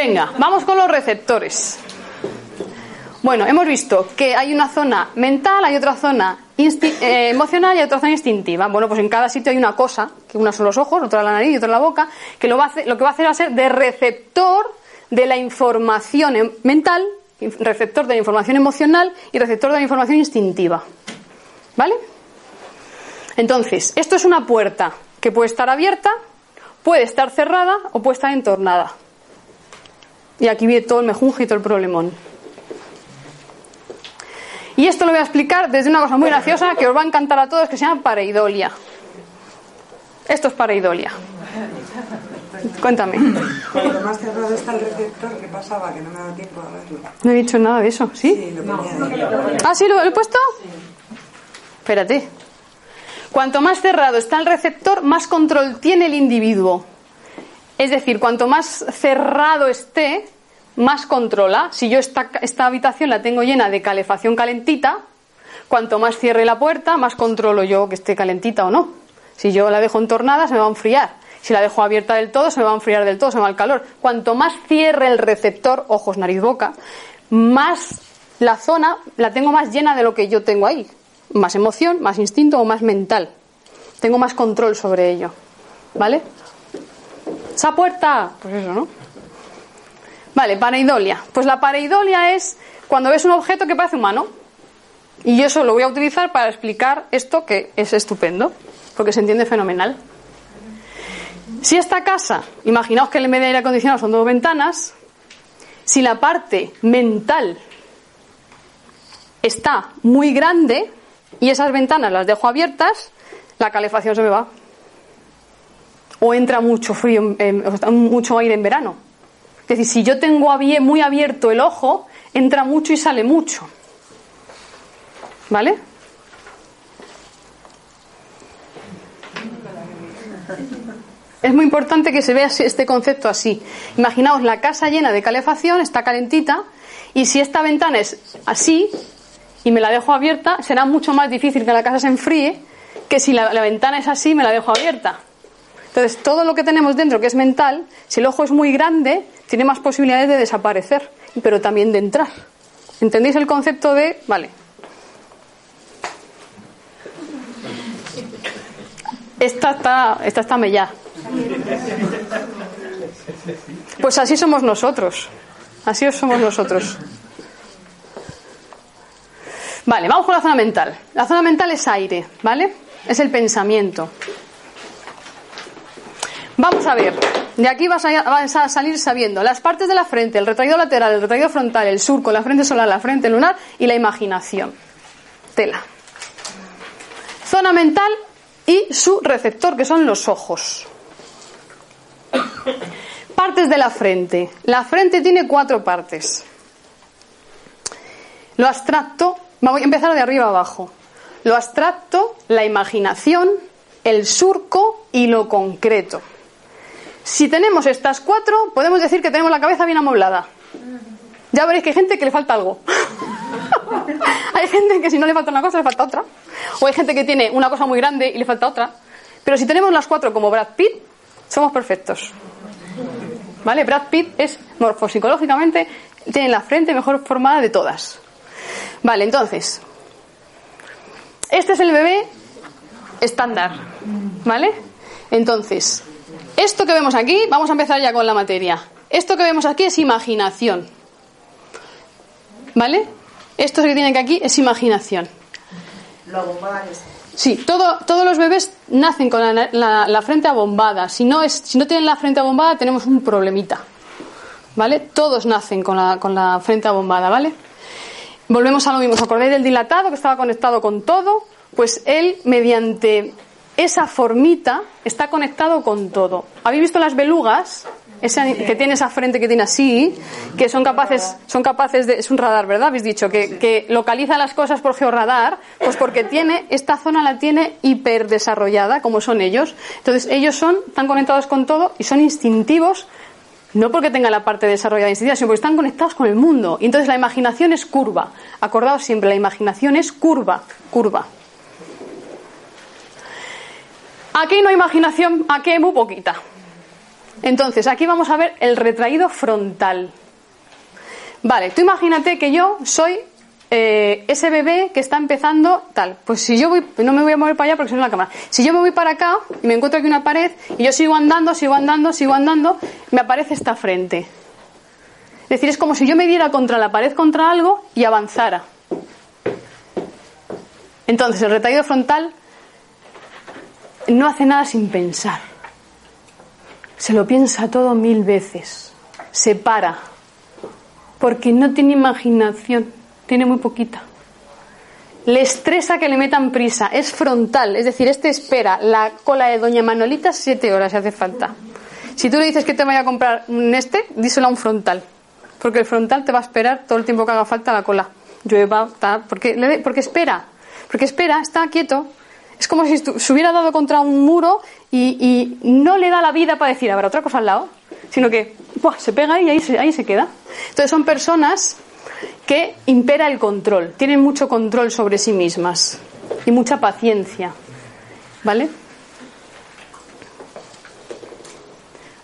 Venga, vamos con los receptores. Bueno, hemos visto que hay una zona mental, hay otra zona eh, emocional y otra zona instintiva. Bueno, pues en cada sitio hay una cosa, que una son los ojos, otra la nariz y otra la boca, que lo, va a hacer, lo que va a hacer va a ser de receptor de la información em, mental, receptor de la información emocional y receptor de la información instintiva. ¿Vale? Entonces, esto es una puerta que puede estar abierta, puede estar cerrada o puede estar entornada. Y aquí viene todo el mejunje y todo el problemón. Y esto lo voy a explicar desde una cosa muy graciosa que os va a encantar a todos, que se llama pareidolia. Esto es pareidolia. Cuéntame. Cuanto más cerrado está el receptor, ¿qué pasaba? Que no me ha dado tiempo a verlo. No he dicho nada de eso, ¿sí? Sí, lo ponía ahí. ¿Ah, sí? ¿Lo he puesto? Espérate. Cuanto más cerrado está el receptor, más control tiene el individuo. Es decir, cuanto más cerrado esté, más controla. Si yo esta, habitación la tengo llena de calefacción calentita, cuanto más cierre la puerta, más controlo yo que esté calentita o no. Si yo la dejo entornada, se me va a enfriar. Si la dejo abierta del todo, se me va a enfriar del todo, se me va el calor. Cuanto más cierre el receptor, ojos, nariz, boca, más la zona la tengo más llena de lo que yo tengo ahí. Más emoción, más instinto o más mental. Tengo más control sobre ello. ¿Vale? Esa puerta, pues eso, ¿no? Vale, pareidolia. Pues la pareidolia es cuando ves un objeto que parece humano. Y yo eso lo voy a utilizar para explicar esto que es estupendo, porque se entiende fenomenal. Si esta casa, imaginaos que el medio de aire acondicionado son dos ventanas, si la parte mental está muy grande y esas ventanas las dejo abiertas, la calefacción se me va. O entra mucho frío, mucho aire en verano. Es decir, si yo tengo muy abierto el ojo, entra mucho y sale mucho. ¿Vale? Es muy importante que se vea este concepto así. Imaginaos la casa llena de calefacción, está calentita, y si esta ventana es así y me la dejo abierta, será mucho más difícil que la casa se enfríe que si la, la ventana es así y me la dejo abierta. Entonces, todo lo que tenemos dentro que es mental, si el ojo es muy grande, tiene más posibilidades de desaparecer, pero también de entrar. ¿Entendéis el concepto de.? Vale. Esta está, esta está mellada. Pues así somos nosotros. Así somos nosotros. Vale, vamos con la zona mental. La zona mental es aire, ¿vale? Es el pensamiento. Vamos a ver. De aquí vas a, salir sabiendo las partes de la frente, el retraído lateral, el retraído frontal, el surco, la frente solar, la frente lunar y la imaginación. Tela. Zona mental y su receptor, que son los ojos. Partes de la frente. La frente tiene cuatro partes. Lo abstracto, voy a empezar de arriba abajo. Lo abstracto, la imaginación, el surco y lo concreto. Si tenemos estas cuatro, podemos decir que tenemos la cabeza bien amoblada. Ya veréis que hay gente que le falta algo. hay gente que si no le falta una cosa, le falta otra. O hay gente que tiene una cosa muy grande y le falta otra. Pero si tenemos las cuatro como Brad Pitt, somos perfectos. ¿Vale? Brad Pitt es morfopsicológicamente, tiene la frente mejor formada de todas. Vale, entonces. Este es el bebé estándar. ¿Vale? Entonces, esto que vemos aquí, vamos a empezar ya con la materia. Esto que vemos aquí es imaginación. ¿Vale? Esto que tiene que aquí es imaginación. Lo. Sí, todo, todos los bebés nacen con la, la- la frente abombada. Si no, es, si no tienen la frente abombada, tenemos un problemita. ¿vale? Todos nacen con la, con la frente abombada, ¿vale? Volvemos a lo mismo. ¿Os acordáis del dilatado que estaba conectado con todo? Pues él, mediante esa formita, está conectado con todo. ¿Habéis visto las belugas? que tiene esa frente que tiene así, que son capaces, son capaces de, es un radar, ¿verdad? Habéis dicho que, que localiza las cosas por georradar, pues porque tiene, esta zona la tiene hiper desarrollada, como son ellos. Entonces ellos son, están conectados con todo y son instintivos, no porque tengan la parte desarrollada instintiva, sino porque están conectados con el mundo. Y entonces la imaginación es curva. Acordaos siempre, la imaginación es curva, curva. Aquí no hay imaginación, aquí hay muy poquita. Entonces, aquí vamos a ver el retraído frontal. Vale, tú imagínate que yo soy eh, ese bebé que está empezando tal. Pues si yo voy, no me voy a mover para allá porque si no la cámara. Si yo me voy para acá y me encuentro aquí una pared y yo sigo andando, sigo andando, sigo andando, me aparece esta frente. Es decir, es como si yo me diera contra la pared, contra algo y avanzara. Entonces, el retraído frontal no hace nada sin pensar. Se lo piensa todo mil veces. Se para. Porque no tiene imaginación. Tiene muy poquita. Le estresa que le metan prisa. Es frontal. Es decir, este espera la cola de Doña Manolita siete horas si hace falta. Si tú le dices que te vaya a comprar un este, díselo a un frontal. Porque el frontal te va a esperar todo el tiempo que haga falta la cola. Llueva, tal. Porque, porque espera. Porque espera, está quieto, es como si se hubiera dado contra un muro y, no le da la vida para decir, habrá otra cosa al lado, sino que se pega y ahí se, ahí se queda. Entonces son personas que impera el control, tienen mucho control sobre sí mismas y mucha paciencia. ¿Vale?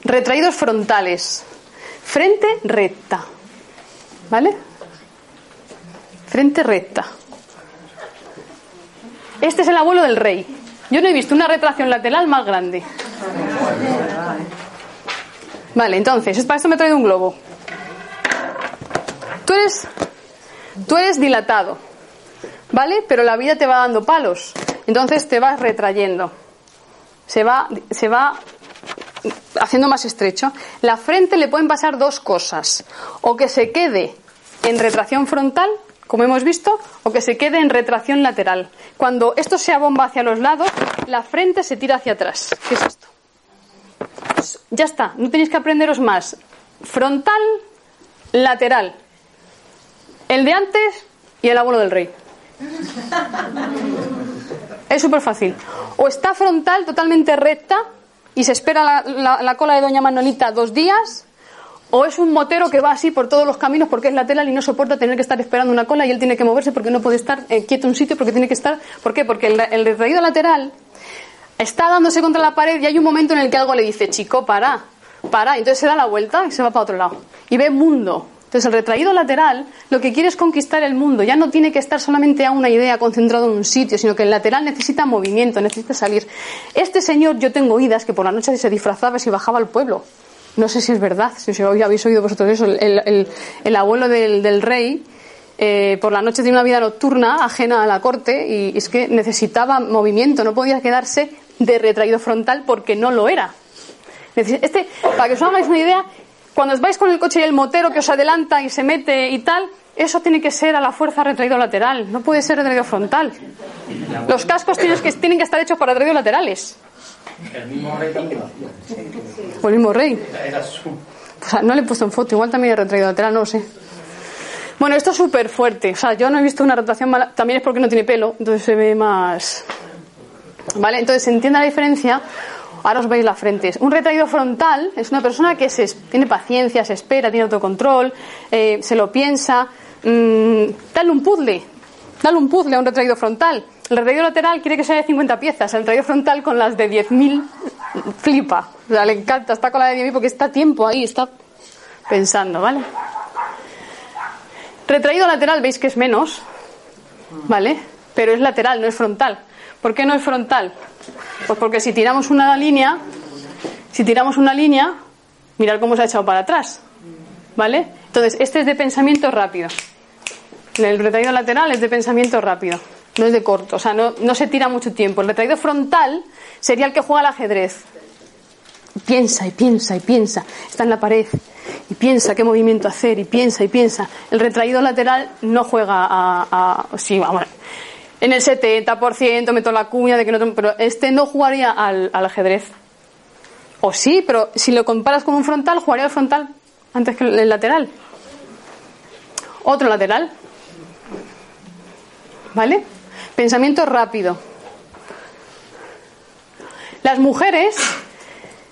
Retraídos frontales. Frente recta. ¿Vale? Frente recta. Este es el abuelo del rey. Yo no he visto una retracción lateral más grande. Vale, entonces, para esto me he traído un globo. Tú eres, tú eres dilatado, ¿vale? Pero la vida te va dando palos. Entonces te vas retrayendo. Se va, se va haciendo más estrecho. La frente le pueden pasar dos cosas. O que se quede en retracción frontal como hemos visto, o que se quede en retracción lateral. Cuando esto se abomba hacia los lados, la frente se tira hacia atrás. ¿Qué es esto? Pues ya está, no tenéis que aprenderos más. Frontal, lateral. El de antes y el abuelo del rey. Es súper fácil. O está frontal totalmente recta y se espera la, la cola de Doña Manolita dos días, o es un motero que va así por todos los caminos porque es lateral y no soporta tener que estar esperando una cola y él tiene que moverse porque no puede estar eh, quieto en un sitio porque tiene que estar. ¿Por qué? Porque el, el retraído lateral está dándose contra la pared y hay un momento en el que algo le dice, chico, para, para. Entonces se da la vuelta y se va para otro lado. Y ve mundo. Entonces el retraído lateral lo que quiere es conquistar el mundo. Ya no tiene que estar solamente a una idea concentrado en un sitio, sino que el lateral necesita movimiento, necesita salir. Este señor, yo tengo oídas que por la noche se disfrazaba y bajaba al pueblo. No sé si es verdad, si habéis oído vosotros eso. El, abuelo del, rey eh, por la noche tiene una vida nocturna ajena a la corte y es que necesitaba movimiento, no podía quedarse de retraído frontal porque no lo era. Este, para que os hagáis una idea, cuando os vais con el coche y el motero que os adelanta y se mete y tal, eso tiene que ser a la fuerza retraído lateral, no puede ser retraído frontal. Los cascos tienen que, tienen que estar hechos para retraídos laterales. El mismo rey también el mismo rey? O sea, no le he puesto en foto, igual también he retraído lateral, no lo sé. Bueno, esto es súper fuerte. O sea, yo no he visto una rotación mala. También es porque no tiene pelo, entonces se ve más. ¿Vale? Entonces, ¿se entiende la diferencia? Ahora os veis la frente. Un retraído frontal es una persona que se, tiene paciencia, se espera, tiene autocontrol, eh, se lo piensa. Mmm, dale un puzzle. Dale un puzzle a un retraído frontal. El retraído lateral quiere que sea de 50 piezas, el retraído frontal con las de 10.000 flipa. O sea, le encanta, está con la de 10.000 porque está tiempo ahí, está pensando, ¿vale? Retraído lateral, veis que es menos, ¿vale? Pero es lateral, no es frontal. ¿Por qué no es frontal? Pues porque si tiramos una línea, si tiramos una línea, mirad cómo se ha echado para atrás, ¿vale? Entonces, este es de pensamiento rápido. El retraído lateral es de pensamiento rápido no es de corto, o sea, no, no se tira mucho tiempo. El retraído frontal sería el que juega al ajedrez. Piensa y piensa y piensa. Está en la pared y piensa qué movimiento hacer y piensa y piensa. El retraído lateral no juega a, sí, vamos, en el 70% meto la cuña de que no, pero este no jugaría al, al ajedrez. O sí, pero si lo comparas con un frontal, jugaría al frontal antes que el lateral. Otro lateral. ¿Vale? Pensamiento rápido. Las mujeres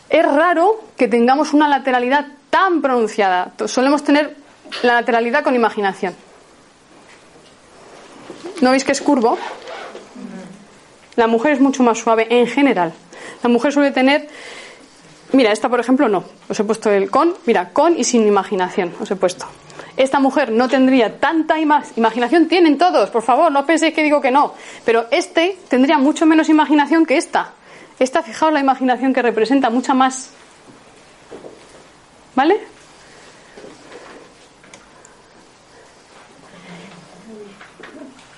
es raro que tengamos una lateralidad tan pronunciada. Solemos tener la lateralidad con imaginación. ¿No veis que es curvo? La mujer es mucho más suave en general. La mujer suele tener. Mira, esta por ejemplo no. Os he puesto el con. Mira, con y sin imaginación. Os he puesto. Esta mujer no tendría tanta imaginación. Tienen todos, por favor, no penséis que digo que no. Pero este tendría mucho menos imaginación que esta. Esta, fijaos la imaginación que representa, mucha más. ¿Vale?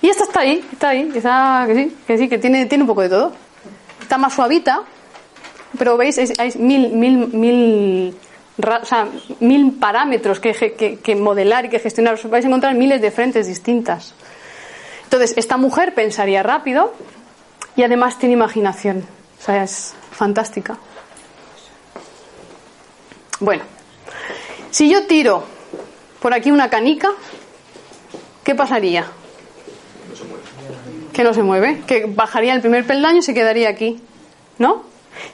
Y esta está ahí, está ahí, está, que sí, que sí, que tiene, tiene un poco de todo. Está más suavita, pero veis, hay mil, mil, mil, o sea, mil parámetros que, modelar y que gestionar. Os vais a encontrar miles de frentes distintas. Entonces, esta mujer pensaría rápido y además tiene imaginación. O sea, es fantástica. Bueno, si yo tiro por aquí una canica, ¿qué pasaría? que no se mueve, que bajaría el primer peldaño y se quedaría aquí, ¿no?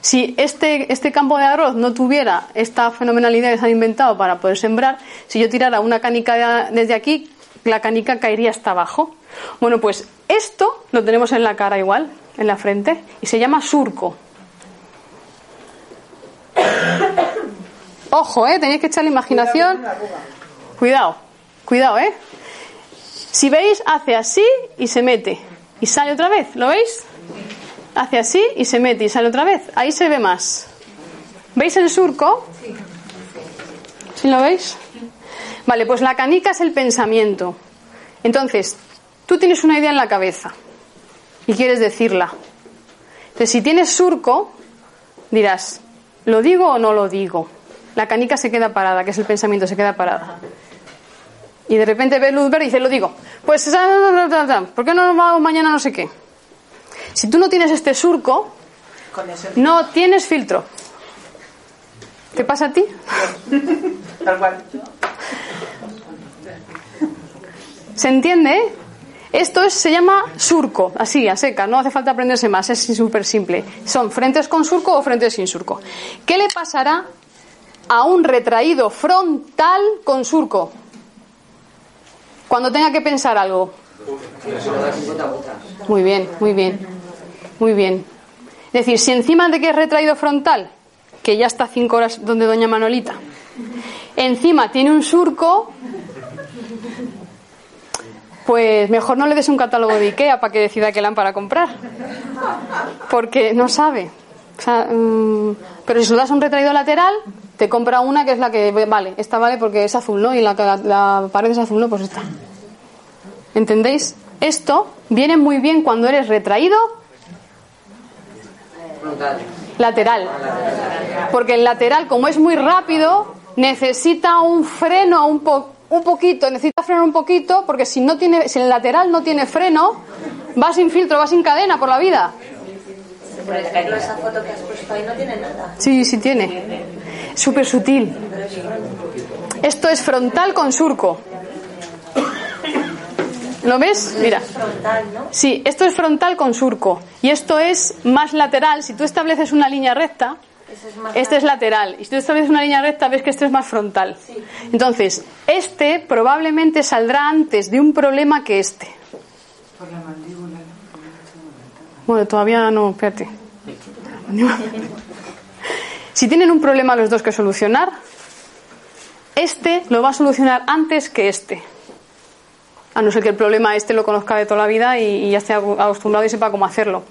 Si este, este campo de arroz no tuviera esta fenomenalidad que se han inventado para poder sembrar, si yo tirara una canica desde aquí, la canica caería hasta abajo. Bueno, pues esto lo tenemos en la cara igual, en la frente, y se llama surco. Ojo, ¿eh? Tenéis que echar la imaginación. Cuidado, cuidado, ¿eh? Si veis, hace así y se mete y sale otra vez, ¿lo veis? Hace así y se mete y sale otra vez. Ahí se ve más. ¿Veis el surco? ¿Sí lo veis? Vale, pues la canica es el pensamiento. Entonces, tú tienes una idea en la cabeza y quieres decirla. Entonces, si tienes surco, dirás, ¿lo digo o no lo digo? La canica se queda parada, que es el pensamiento, se queda parada y de repente ve luz verde y dice, lo digo, pues, ¿por qué no vamos mañana no sé qué? Si tú no tienes este surco, no tienes filtro. ¿Qué pasa a ti? ¿Se entiende? Esto se llama surco, así, a seca, no hace falta aprenderse más, es súper simple. Son frentes con surco o frentes sin surco. ¿Qué le pasará a un retraído frontal con surco? Cuando tenga que pensar algo. Muy bien, muy bien. Muy bien. Es decir, si encima de que es retraído frontal, que ya está cinco horas donde doña Manolita, encima tiene un surco, pues mejor no le des un catálogo de Ikea para que decida qué lámpara comprar. Porque no sabe. Mm, pero si le das un retraído lateral, te compra una que es la que vale, esta vale porque es azul, ¿no? Y la, la pared es azul, ¿no? Pues esta. ¿Entendéis? Esto viene muy bien cuando eres retraído lateral. Porque el lateral, como es muy rápido, necesita un freno un, un poquito, necesita frenar un poquito, porque si no tiene, si el lateral no tiene freno, va sin filtro, va sin cadena por la vida. esa foto que has puesto ahí no tiene nada. Sí, sí tiene. Súper sutil. Esto es frontal con surco. ¿Lo ves? Mira. Sí, esto es frontal con surco. Y esto es más lateral. Si tú estableces una línea recta, este es lateral. Y si tú estableces una línea recta, ves que este es más frontal. Entonces, este probablemente saldrá antes de un problema que este. Por la mandíbula. Bueno, todavía no, espérate. Si tienen un problema los dos que solucionar, este lo va a solucionar antes que este. A no ser que el problema este lo conozca de toda la vida y, ya esté acostumbrado y sepa cómo hacerlo.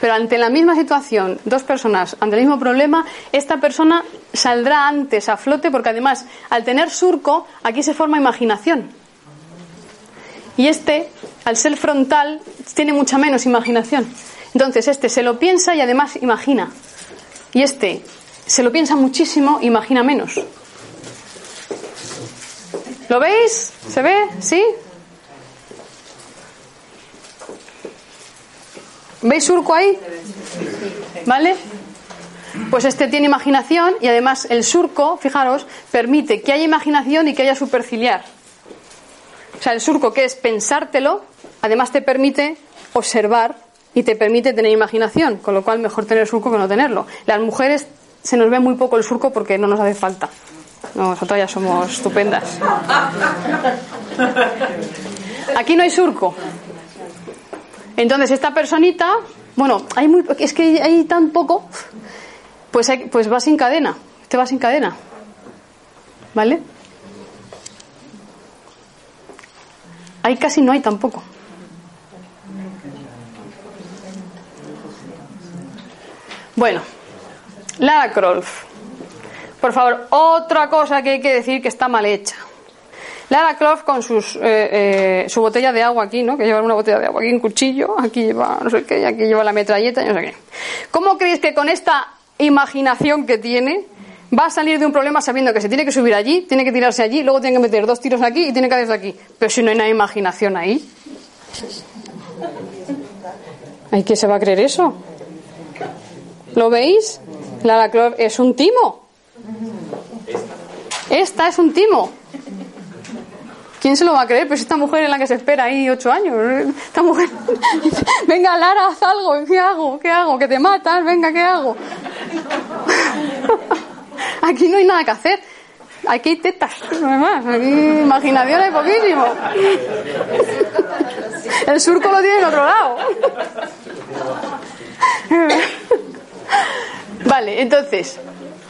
Pero ante la misma situación, dos personas ante el mismo problema, esta persona saldrá antes a flote porque además, al tener surco, aquí se forma imaginación. Y este, al ser frontal, tiene mucha menos imaginación. Entonces, este se lo piensa y además imagina. Y este se lo piensa muchísimo, imagina menos. ¿Lo veis? ¿Se ve? ¿Sí? ¿Veis surco ahí? ¿Vale? Pues este tiene imaginación y además el surco, fijaros, permite que haya imaginación y que haya superciliar. O sea, el surco que es pensártelo, además te permite observar y te permite tener imaginación, con lo cual mejor tener surco que no tenerlo. Las mujeres se nos ve muy poco el surco porque no nos hace falta. Nosotros ya somos estupendas. Aquí no hay surco. Entonces esta personita, bueno, hay muy, es que hay tan poco, pues, pues va sin cadena. Este va sin cadena. ¿Vale? Ahí casi no hay tampoco. Bueno, Lara Croft. Por favor, otra cosa que hay que decir que está mal hecha. Lara Croft con sus, eh, eh, su botella de agua aquí, ¿no? Que lleva una botella de agua aquí, un cuchillo, aquí lleva no sé qué, aquí lleva la metralleta, no sé qué. ¿Cómo creéis que con esta imaginación que tiene va a salir de un problema sabiendo que se tiene que subir allí, tiene que tirarse allí, luego tiene que meter dos tiros aquí y tiene que hacerse aquí? Pero si no hay una imaginación ahí. ¿Hay que se va a creer eso? ¿Lo veis? Lara Croft es un timo. Esta es un timo. ¿Quién se lo va a creer? Pues esta mujer en la que se espera ahí ocho años. Esta mujer. Venga, Lara, haz algo. ¿Qué hago? ¿Qué hago? Que te matas. Venga, ¿qué hago? Aquí no hay nada que hacer. Aquí hay tetas, más. Aquí imaginación hay poquísimo. El surco lo tiene en otro lado. Vale, entonces,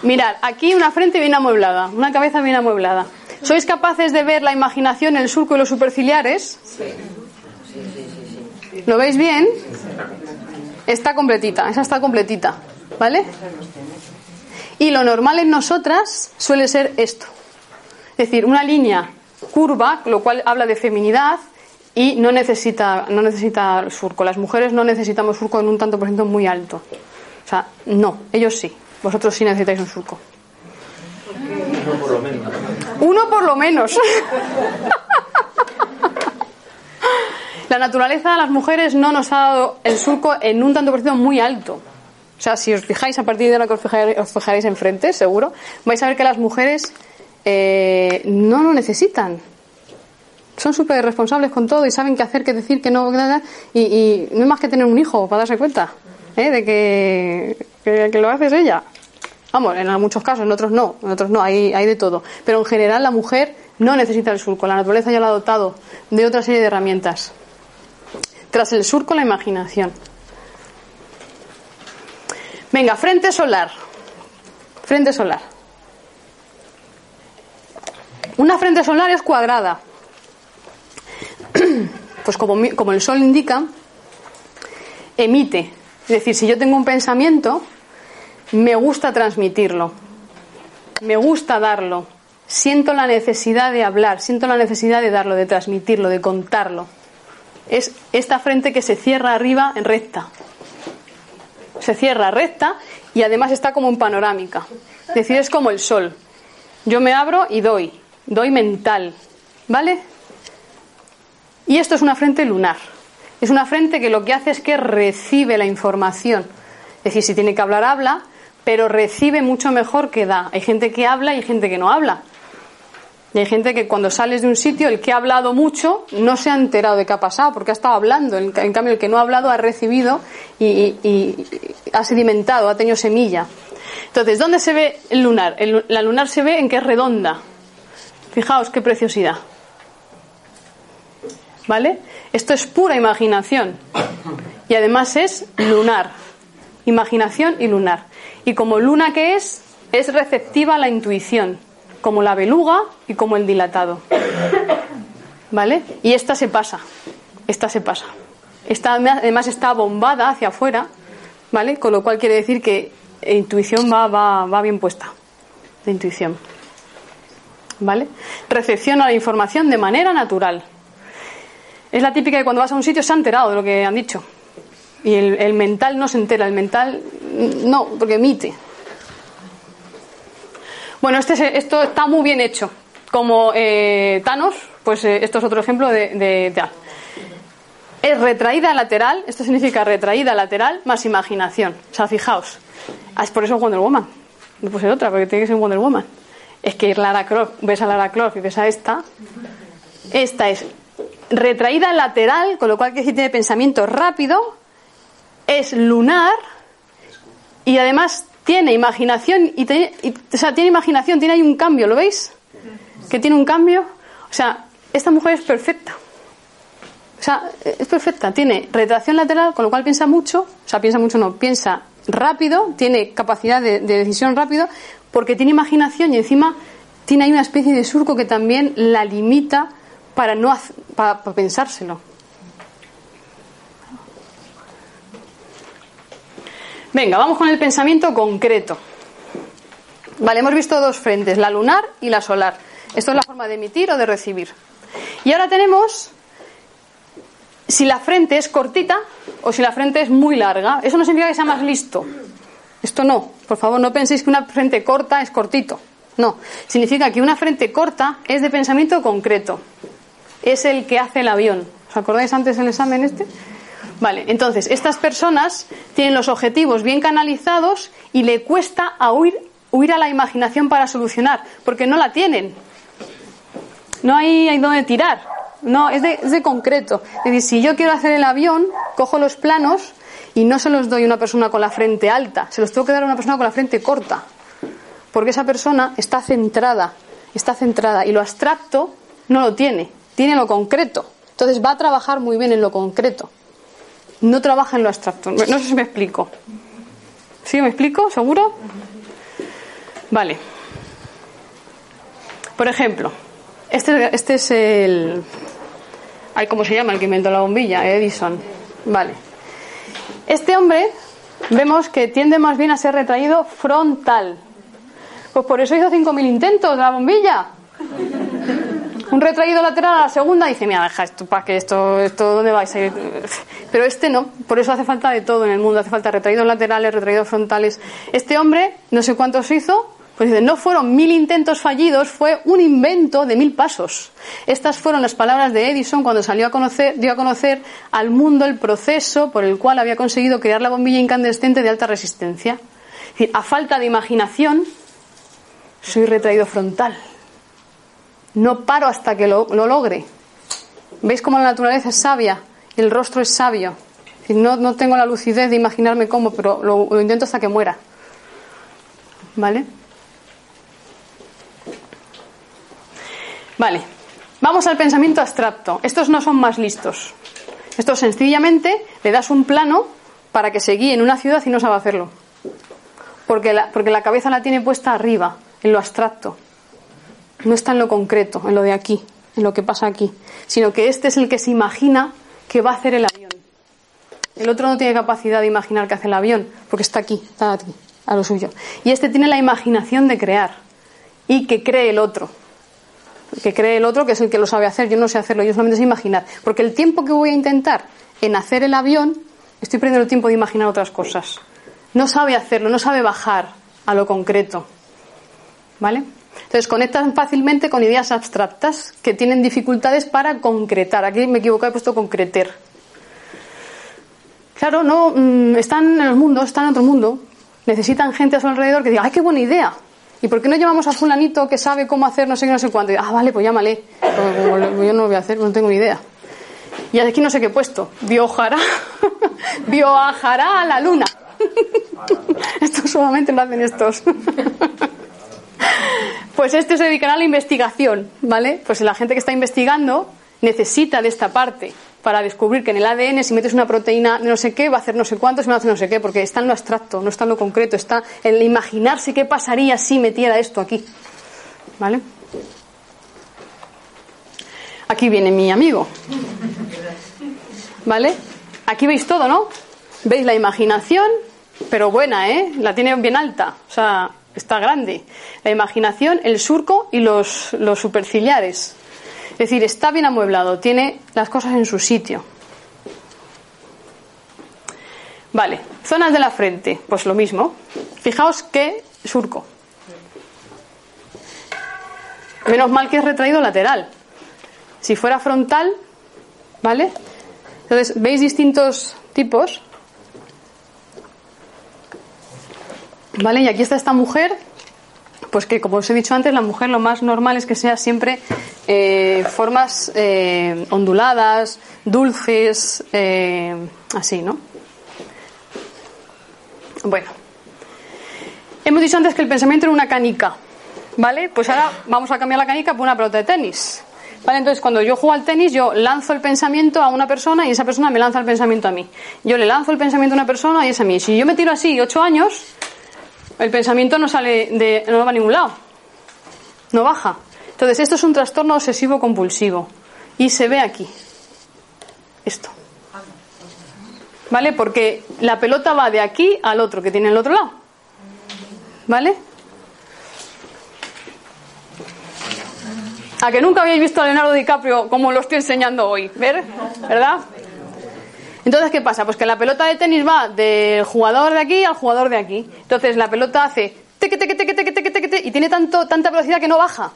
mirad, aquí una frente bien amueblada, una cabeza bien amueblada. ¿Sois capaces de ver la imaginación, el surco y los superciliares? Sí. ¿Lo veis bien? Está completita, esa está completita, ¿vale? Y lo normal en nosotras suele ser esto. Es decir, una línea curva, lo cual habla de feminidad y no necesita, no necesita surco. Las mujeres no necesitamos surco en un tanto por ciento muy alto. O sea, no, ellos sí. Vosotros sí necesitáis un surco. Uno por lo menos. Uno por lo menos. La naturaleza de las mujeres no nos ha dado el surco en un tanto por ciento muy alto. O sea, si os fijáis a partir de ahora que os fijaréis, os fijaréis enfrente, seguro, vais a ver que las mujeres eh, no lo necesitan. Son súper responsables con todo y saben qué hacer, qué decir, qué no. Y, y no es más que tener un hijo para darse cuenta. ¿eh? de que, que, lo haces ella. Vamos, en muchos casos, en otros no, en otros no, hay, hay de todo. Pero en general la mujer no necesita el surco, la naturaleza ya lo ha dotado de otra serie de herramientas. Tras el surco, la imaginación. Venga, frente solar. Frente solar. Una frente solar es cuadrada. Pues como, como el sol indica, emite es decir, si yo tengo un pensamiento, me gusta transmitirlo, me gusta darlo, siento la necesidad de hablar, siento la necesidad de darlo, de transmitirlo, de contarlo. Es esta frente que se cierra arriba en recta. Se cierra recta y además está como en panorámica. Es decir, es como el sol. Yo me abro y doy, doy mental, ¿vale? Y esto es una frente lunar. Es una frente que lo que hace es que recibe la información. Es decir, si tiene que hablar, habla, pero recibe mucho mejor que da. Hay gente que habla y hay gente que no habla. Y hay gente que cuando sales de un sitio, el que ha hablado mucho no se ha enterado de qué ha pasado, porque ha estado hablando. En, cambio, el que no ha hablado ha recibido y, ha sedimentado, ha tenido semilla. Entonces, ¿dónde se ve el lunar? la lunar se ve en que es redonda. Fijaos qué preciosidad. ¿Vale? Esto es pura imaginación. Y además es lunar. Imaginación y lunar. Y como luna que es, es receptiva a la intuición, como la beluga y como el dilatado. ¿Vale? Y esta se pasa. Esta se pasa. Esta además está bombada hacia afuera, ¿vale? Con lo cual quiere decir que intuición va, va, va bien puesta. De intuición. ¿Vale? Recepciona la información de manera natural. Es la típica de cuando vas a un sitio se ha enterado de lo que han dicho. Y el, mental no se entera, el mental no, porque emite. Bueno, este, esto está muy bien hecho. como eh, Thanos, pues eh, esto es otro ejemplo de, de. Es retraída lateral, esto significa retraída lateral más imaginación. O sea, fijaos, ah, es por eso Wonder Woman. No puede ser otra, porque tiene que ser Wonder Woman. Es que Lara Croft, ves a Lara Croft y ves a esta. Esta es retraída lateral, con lo cual que tiene pensamiento rápido, es lunar y además tiene imaginación y, o sea, tiene imaginación, tiene ahí un cambio, ¿lo veis? Que tiene un cambio. O sea, esta mujer es perfecta. O sea, es perfecta. Tiene retracción lateral, con lo cual piensa mucho. O sea, piensa mucho, no, piensa rápido, tiene capacidad de, decisión rápido, porque tiene imaginación y encima tiene ahí una especie de surco que también la limita para no para pensárselo. Venga, vamos con el pensamiento concreto. Vale, hemos visto dos frentes, la lunar y la solar. Esto es la forma de emitir o de recibir. Y ahora tenemos si la frente es cortita o si la frente es muy larga. Eso no significa que sea más listo. Esto no. Por favor, no penséis que una frente corta es cortito. No. Significa que una frente corta es de pensamiento concreto. Es el que hace el avión. ¿Os acordáis antes del examen este? Vale, entonces, estas personas tienen los objetivos bien canalizados y le cuesta huir, huir a la imaginación para solucionar, porque no la tienen. No hay, hay donde tirar. No, es de, es de concreto. Es decir, si yo quiero hacer el avión, cojo los planos y no se los doy a una persona con la frente alta, se los tengo que dar a una persona con la frente corta. Porque esa persona está centrada, está centrada y lo abstracto no lo tiene, tiene lo concreto. Entonces va a trabajar muy bien en lo concreto no trabaja en lo abstracto. No sé si me explico. ¿Sí me explico? ¿Seguro? Vale. Por ejemplo, este, este es el. Ay, ¿Cómo se llama el que inventó la bombilla? Edison. Vale. Este hombre vemos que tiende más bien a ser retraído frontal. Pues por eso hizo 5.000 intentos de la bombilla un retraído lateral a la segunda dice, mira, deja esto, ¿para que esto, esto, dónde vais a ir? Pero este no, por eso hace falta de todo en el mundo, hace falta retraídos laterales, retraídos frontales. Este hombre, no sé cuántos hizo, pues dice, no fueron mil intentos fallidos, fue un invento de mil pasos. Estas fueron las palabras de Edison cuando salió a conocer, dio a conocer al mundo el proceso por el cual había conseguido crear la bombilla incandescente de alta resistencia. Es decir, a falta de imaginación, soy retraído frontal. No paro hasta que lo, logre. ¿Veis cómo la naturaleza es sabia? El rostro es sabio. No, no tengo la lucidez de imaginarme cómo, pero lo, lo intento hasta que muera. ¿Vale? Vale. Vamos al pensamiento abstracto. Estos no son más listos. Estos sencillamente le das un plano para que se guíe en una ciudad y no sabe hacerlo. Porque la, porque la cabeza la tiene puesta arriba, en lo abstracto no está en lo concreto, en lo de aquí, en lo que pasa aquí, sino que este es el que se imagina que va a hacer el avión. El otro no tiene capacidad de imaginar que hace el avión, porque está aquí, está aquí, a lo suyo. Y este tiene la imaginación de crear y que cree el otro. Que cree el otro, que es el que lo sabe hacer. Yo no sé hacerlo, yo solamente sé imaginar. Porque el tiempo que voy a intentar en hacer el avión, estoy perdiendo el tiempo de imaginar otras cosas. No sabe hacerlo, no sabe bajar a lo concreto. ¿Vale? Entonces conectan fácilmente con ideas abstractas que tienen dificultades para concretar. Aquí me equivoco, he puesto concreter. Claro, no mm, están en el mundo, están en otro mundo. Necesitan gente a su alrededor que diga, ¡ay, qué buena idea! ¿Y por qué no llamamos a fulanito que sabe cómo hacer no sé qué, no sé cuánto? ah, vale, pues llámale. yo no lo voy a hacer, no tengo ni idea. Y aquí no sé qué he puesto. Viajará, viajará a la luna. Esto solamente lo hacen estos. Pues este se dedicará a la investigación, ¿vale? Pues la gente que está investigando necesita de esta parte para descubrir que en el ADN si metes una proteína de no sé qué va a hacer no sé cuánto, si va a hacer no sé qué, porque está en lo abstracto, no está en lo concreto, está en el imaginarse qué pasaría si metiera esto aquí. ¿Vale? Aquí viene mi amigo. ¿Vale? Aquí veis todo, ¿no? Veis la imaginación, pero buena, ¿eh? La tiene bien alta. O sea, está grande. La imaginación, el surco y los, los superciliares. Es decir, está bien amueblado, tiene las cosas en su sitio. Vale, zonas de la frente, pues lo mismo. Fijaos qué surco. Menos mal que es retraído lateral. Si fuera frontal, ¿vale? Entonces, ¿veis distintos tipos? ¿Vale? Y aquí está esta mujer, pues que como os he dicho antes, la mujer lo más normal es que sea siempre eh, formas eh, onduladas, dulces, eh, así, ¿no? Bueno, hemos dicho antes que el pensamiento era una canica, ¿vale? Pues ahora vamos a cambiar la canica por una pelota de tenis. ¿Vale? Entonces, cuando yo juego al tenis, yo lanzo el pensamiento a una persona y esa persona me lanza el pensamiento a mí. Yo le lanzo el pensamiento a una persona y es a mí. Si yo me tiro así ocho años, el pensamiento no sale de, no va a ningún lado. No baja. Entonces, esto es un trastorno obsesivo compulsivo. Y se ve aquí. Esto. ¿Vale? Porque la pelota va de aquí al otro que tiene el otro lado. ¿Vale? A que nunca habéis visto a Leonardo DiCaprio como lo estoy enseñando hoy, ¿ver? ¿Verdad? Entonces, ¿qué pasa? Pues que la pelota de tenis va del jugador de aquí al jugador de aquí. Entonces, la pelota hace teque, teque, teque, teque, teque, teque, y tiene tanto, tanta velocidad que no baja.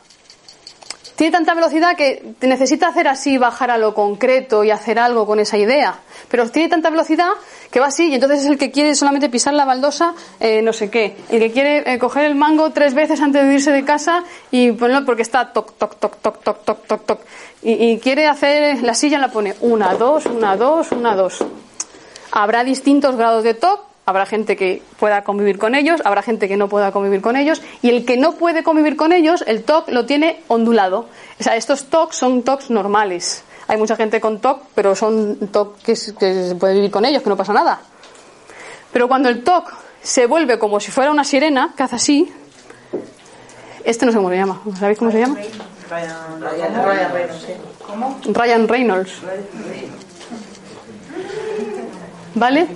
Tiene tanta velocidad que necesita hacer así, bajar a lo concreto y hacer algo con esa idea. Pero tiene tanta velocidad que va así y entonces es el que quiere solamente pisar la baldosa, eh, no sé qué. El que quiere eh, coger el mango tres veces antes de irse de casa y ponerlo porque está toc, toc, toc, toc, toc, toc, toc, toc. Y, y quiere hacer la silla, la pone una, dos, una, dos, una, dos. Habrá distintos grados de toc Habrá gente que pueda convivir con ellos, habrá gente que no pueda convivir con ellos, y el que no puede convivir con ellos, el TOC lo tiene ondulado. O sea, estos TOC son TOCs normales. Hay mucha gente con TOC, pero son TOC que, se puede vivir con ellos, que no pasa nada. Pero cuando el TOC se vuelve como si fuera una sirena, que hace así, este no sé cómo se llama. ¿Sabéis cómo se llama? Ryan, Reynolds. ¿Cómo? Ryan Reynolds. ¿Vale?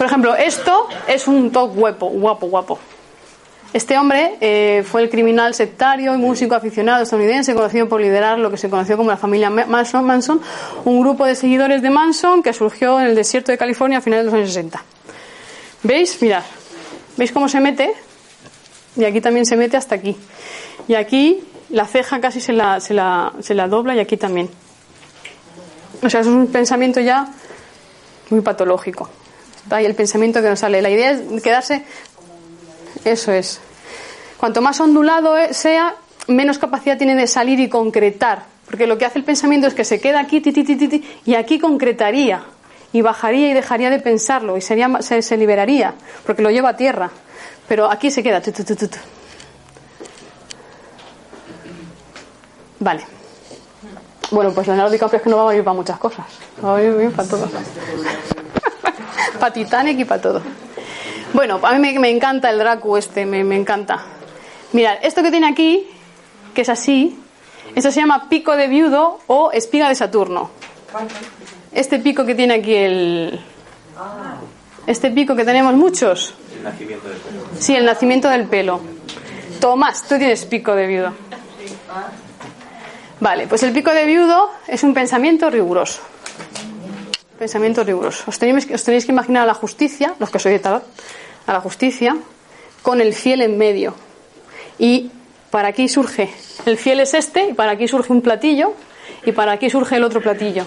Por ejemplo, esto es un top guapo, guapo, guapo. Este hombre eh, fue el criminal sectario y músico aficionado estadounidense conocido por liderar lo que se conoció como la familia Manson, Manson, un grupo de seguidores de Manson que surgió en el desierto de California a finales de los años 60. ¿Veis? Mirad. ¿Veis cómo se mete? Y aquí también se mete hasta aquí. Y aquí la ceja casi se la, se la, se la dobla y aquí también. O sea, es un pensamiento ya muy patológico. Hay el pensamiento que nos sale. La idea es quedarse. Eso es. Cuanto más ondulado e, sea, menos capacidad tiene de salir y concretar. Porque lo que hace el pensamiento es que se queda aquí, ti, y aquí concretaría. Y bajaría y dejaría de pensarlo. Y sería, se, liberaría. Porque lo lleva a tierra. Pero aquí se queda. Vale. Bueno, pues Leonardo DiCaprio es que no va a vivir para muchas cosas. Va a vivir para para Titanic y para todo. Bueno, a mí me, encanta el Dracu este, me, encanta. Mirad, esto que tiene aquí, que es así, eso se llama pico de viudo o espiga de Saturno. Este pico que tiene aquí el... Este pico que tenemos muchos. El nacimiento del pelo. Sí, el nacimiento del pelo. Tomás, tú tienes pico de viudo. Vale, pues el pico de viudo es un pensamiento riguroso pensamiento riguroso. Os tenéis, que imaginar a la justicia, los que sois de tarot, a la justicia, con el fiel en medio. Y para aquí surge, el fiel es este, y para aquí surge un platillo, y para aquí surge el otro platillo.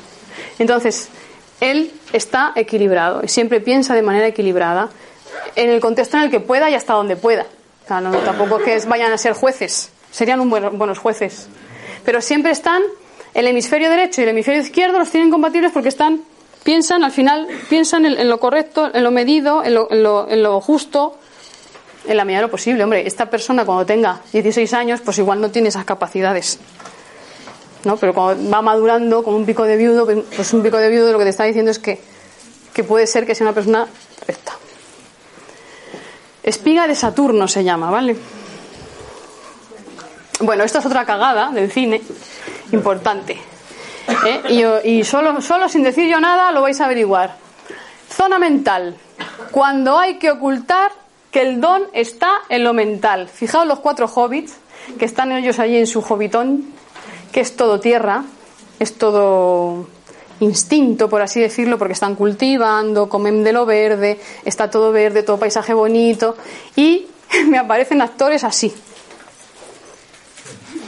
Entonces, él está equilibrado y siempre piensa de manera equilibrada en el contexto en el que pueda y hasta donde pueda. no, tampoco que vayan a ser jueces, serían un buenos jueces. Pero siempre están, el hemisferio derecho y el hemisferio izquierdo los tienen compatibles porque están piensan, al final, piensan en, lo correcto, en lo medido, en lo, en lo, justo, en la medida de lo posible. Hombre, esta persona cuando tenga 16 años, pues igual no tiene esas capacidades. ¿no? Pero cuando va madurando con un pico de viudo, pues un pico de viudo lo que te está diciendo es que, que puede ser que sea una persona recta. Espiga de Saturno se llama, ¿vale? Bueno, esta es otra cagada del cine importante. ¿Eh? Y, solo, solo sin decir yo nada lo vais a averiguar. Zona mental. Cuando hay que ocultar que el don está en lo mental. Fijaos los cuatro hobbits que están ellos allí en su hobbitón, que es todo tierra, es todo instinto, por así decirlo, porque están cultivando, comen de lo verde, está todo verde, todo paisaje bonito, y me aparecen actores así,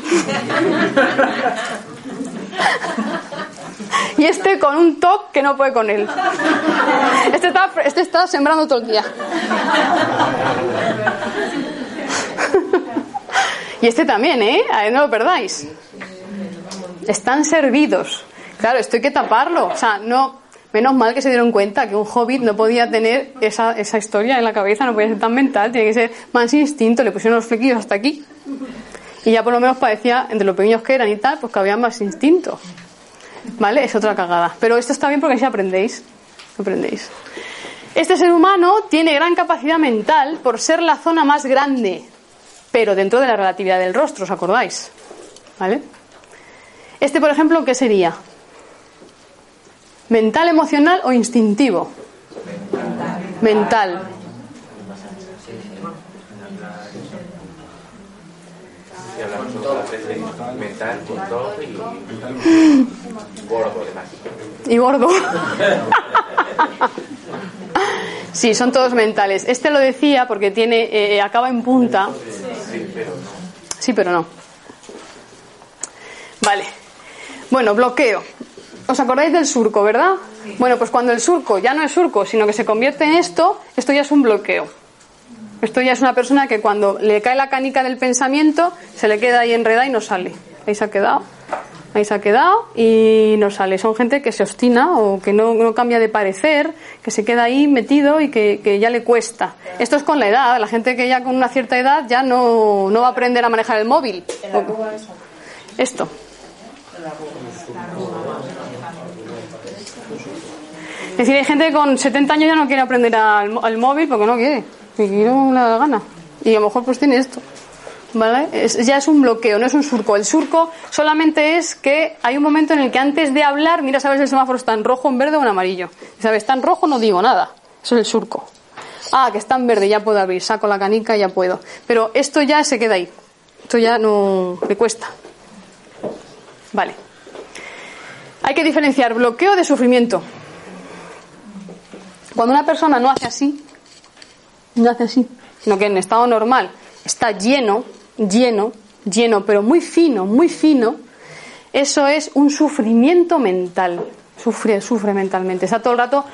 y este con un toque que no puede con él. Este está, este está sembrando todo el día. y este también, ¿eh? No lo perdáis. Están servidos. Claro, esto hay que taparlo. O sea, no. Menos mal que se dieron cuenta que un hobbit no podía tener esa, esa historia en la cabeza, no podía ser tan mental, tiene que ser más instinto. Le pusieron los flequillos hasta aquí. Y ya por lo menos parecía, entre los pequeños que eran y tal, pues que había más instinto. ¿Vale? Es otra cagada. Pero esto está bien porque así aprendéis. Aprendéis. Este ser humano tiene gran capacidad mental por ser la zona más grande, pero dentro de la relatividad del rostro, ¿os acordáis? ¿Vale? Este, por ejemplo, ¿qué sería? ¿Mental, emocional o instintivo? Mental. Mental, y gordo, además. Y gordo. Sí, son todos mentales. Este lo decía porque tiene eh, acaba en punta. Sí, pero no. Vale. Bueno, bloqueo. ¿Os acordáis del surco, verdad? Bueno, pues cuando el surco ya no es surco, sino que se convierte en esto, esto ya es un bloqueo. Esto ya es una persona que cuando le cae la canica del pensamiento, se le queda ahí enredada y no sale. Ahí se ha quedado ahí se ha quedado y no sale. Son gente que se obstina o que no, cambia de parecer, que se queda ahí metido y que, ya le cuesta. Esto es con la edad, la gente que ya con una cierta edad ya no, va a aprender a manejar el móvil. Esto. Es decir, hay gente que con 70 años ya no quiere aprender al, móvil porque no quiere, no le da gana. Y a lo mejor pues tiene esto. ¿Vale? ya es un bloqueo, no es un surco. El surco solamente es que hay un momento en el que antes de hablar, mira, sabes el semáforo está en rojo, en verde o en amarillo. Sabes, está en rojo, no digo nada. Eso es el surco. Ah, que está en verde, ya puedo abrir, saco la canica, ya puedo. Pero esto ya se queda ahí. Esto ya no me cuesta. Vale. Hay que diferenciar bloqueo de sufrimiento. Cuando una persona no hace así, no hace así, sino que en estado normal está lleno, lleno, lleno, pero muy fino, muy fino, eso es un sufrimiento mental. Sufre, sufre mentalmente. Está todo el rato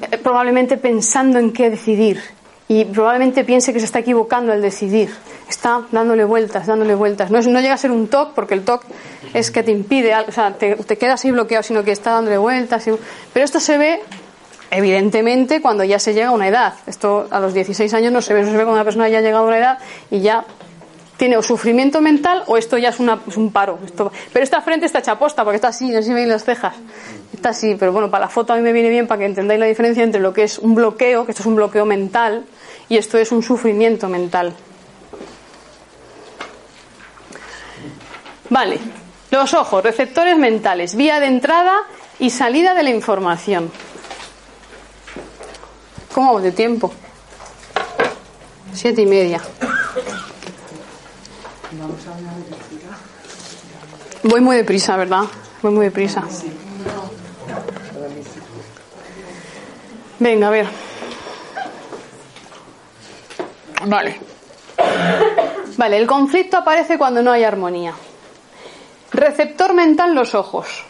eh, probablemente pensando en qué decidir. Y probablemente piense que se está equivocando al decidir. Está dándole vueltas, dándole vueltas. No, no llega a ser un TOC, porque el TOC es que te impide, o sea, te, te quedas ahí bloqueado, sino que está dándole vueltas. Pero esto se ve evidentemente cuando ya se llega a una edad. Esto a los 16 años no se ve, no se ve cuando una persona ya ha llegado a una edad y ya tiene o sufrimiento mental o esto ya es, un paro. pero esta frente está chaposta porque está así, no si veis las cejas. Está así, pero bueno, para la foto a mí me viene bien para que entendáis la diferencia entre lo que es un bloqueo, que esto es un bloqueo mental, y esto es un sufrimiento mental. Vale, los ojos, receptores mentales, vía de entrada y salida de la información. ¿Cómo vamos de tiempo? Siete y media. Voy muy deprisa, ¿verdad? Voy muy deprisa. Venga, a ver. Vale. Vale, el conflicto aparece cuando no hay armonía. Receptor mental los ojos.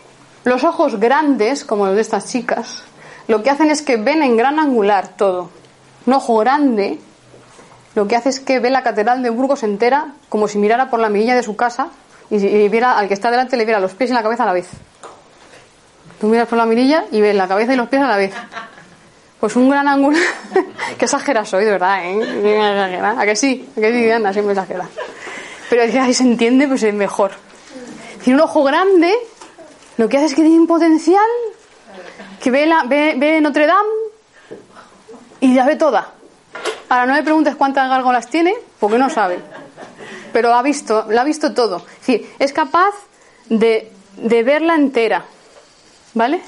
Los ojos grandes, como los de estas chicas, lo que hacen es que ven en gran angular todo. Un ojo grande lo que hace es que ve la catedral de Burgos entera como si mirara por la mirilla de su casa y, viera al que está delante le viera los pies y la cabeza a la vez. Tú miras por la mirilla y ves la cabeza y los pies a la vez. Pues un gran ángulo. Qué exagera soy, de verdad, ¿eh? ¿A que sí? ¿A que sí, Diana? Siempre exagera. Pero ahí se entiende, pues es mejor. Tiene un ojo grande, lo que hace es que tiene un potencial que ve, la, ve, Notre Dame y la ve toda. Ahora no me preguntes cuántas gárgolas tiene, porque no sabe. Pero ha visto, la ha visto todo. Es decir, es capaz de, de verla entera. ¿Vale?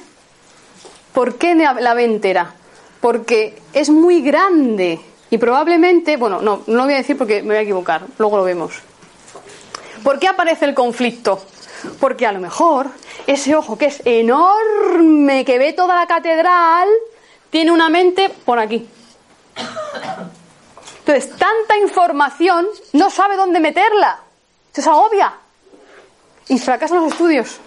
¿Por qué la ve entera? Porque es muy grande y probablemente, bueno, no, no lo voy a decir porque me voy a equivocar, luego lo vemos. ¿Por qué aparece el conflicto? Porque a lo mejor ese ojo que es enorme, que ve toda la catedral, tiene una mente por aquí. Entonces, tanta información, no sabe dónde meterla. Entonces agobia. Y fracasan los estudios.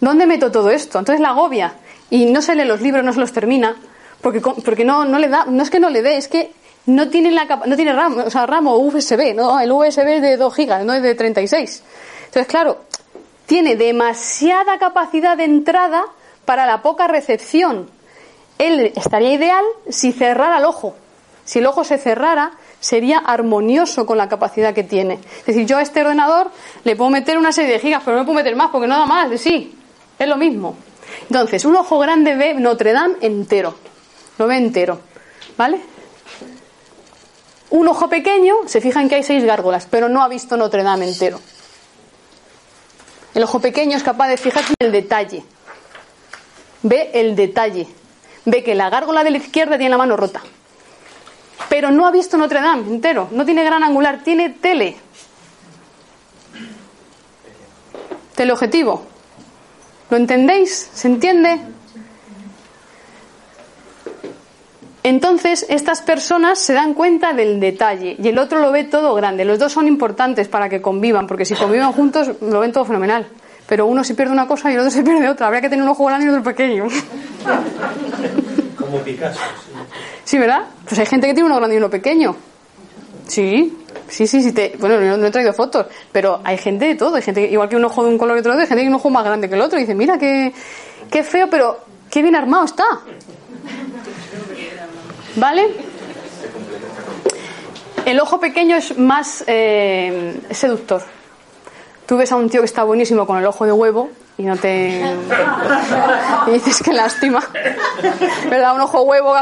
¿Dónde meto todo esto? Entonces la agobia. Y no se lee los libros, no se los termina. Porque, porque no, no le da, no es que no le dé, es que no tiene, la, no tiene RAM, o sea, RAM o USB, ¿no? El USB es de 2 gigas, no es de 36. Entonces, claro, tiene demasiada capacidad de entrada para la poca recepción. Él estaría ideal si cerrara el ojo. Si el ojo se cerrara, sería armonioso con la capacidad que tiene. Es decir, yo a este ordenador le puedo meter una serie de gigas, pero no puedo meter más porque no da más sí. Es lo mismo. Entonces, un ojo grande ve Notre Dame entero. Lo ve entero. ¿Vale? Un ojo pequeño se fija en que hay seis gárgolas, pero no ha visto Notre Dame entero. El ojo pequeño es capaz de fijarse en el detalle. Ve el detalle. Ve que la gárgola de la izquierda tiene la mano rota. Pero no ha visto Notre Dame entero. No tiene gran angular, tiene tele. Teleobjetivo. ¿Lo entendéis? ¿Se entiende? Entonces, estas personas se dan cuenta del detalle y el otro lo ve todo grande. Los dos son importantes para que convivan, porque si convivan juntos lo ven todo fenomenal. Pero uno se pierde una cosa y el otro se pierde otra. Habría que tener un ojo grande y otro pequeño. Como Picasso. Sí, ¿verdad? Pues hay gente que tiene uno grande y uno pequeño. Sí, sí, sí, sí. Te... Bueno, no, he traído fotos, pero hay gente de todo. Hay gente igual que un ojo de un color y otro de otro, hay gente que tiene un ojo más grande que el otro y dice, mira, qué, qué feo, pero qué bien armado está. ¿Vale? El ojo pequeño es más eh, seductor. Tú ves a un tío que está buenísimo con el ojo de huevo y no te. y dices que lástima. ¿Verdad? Un ojo huevo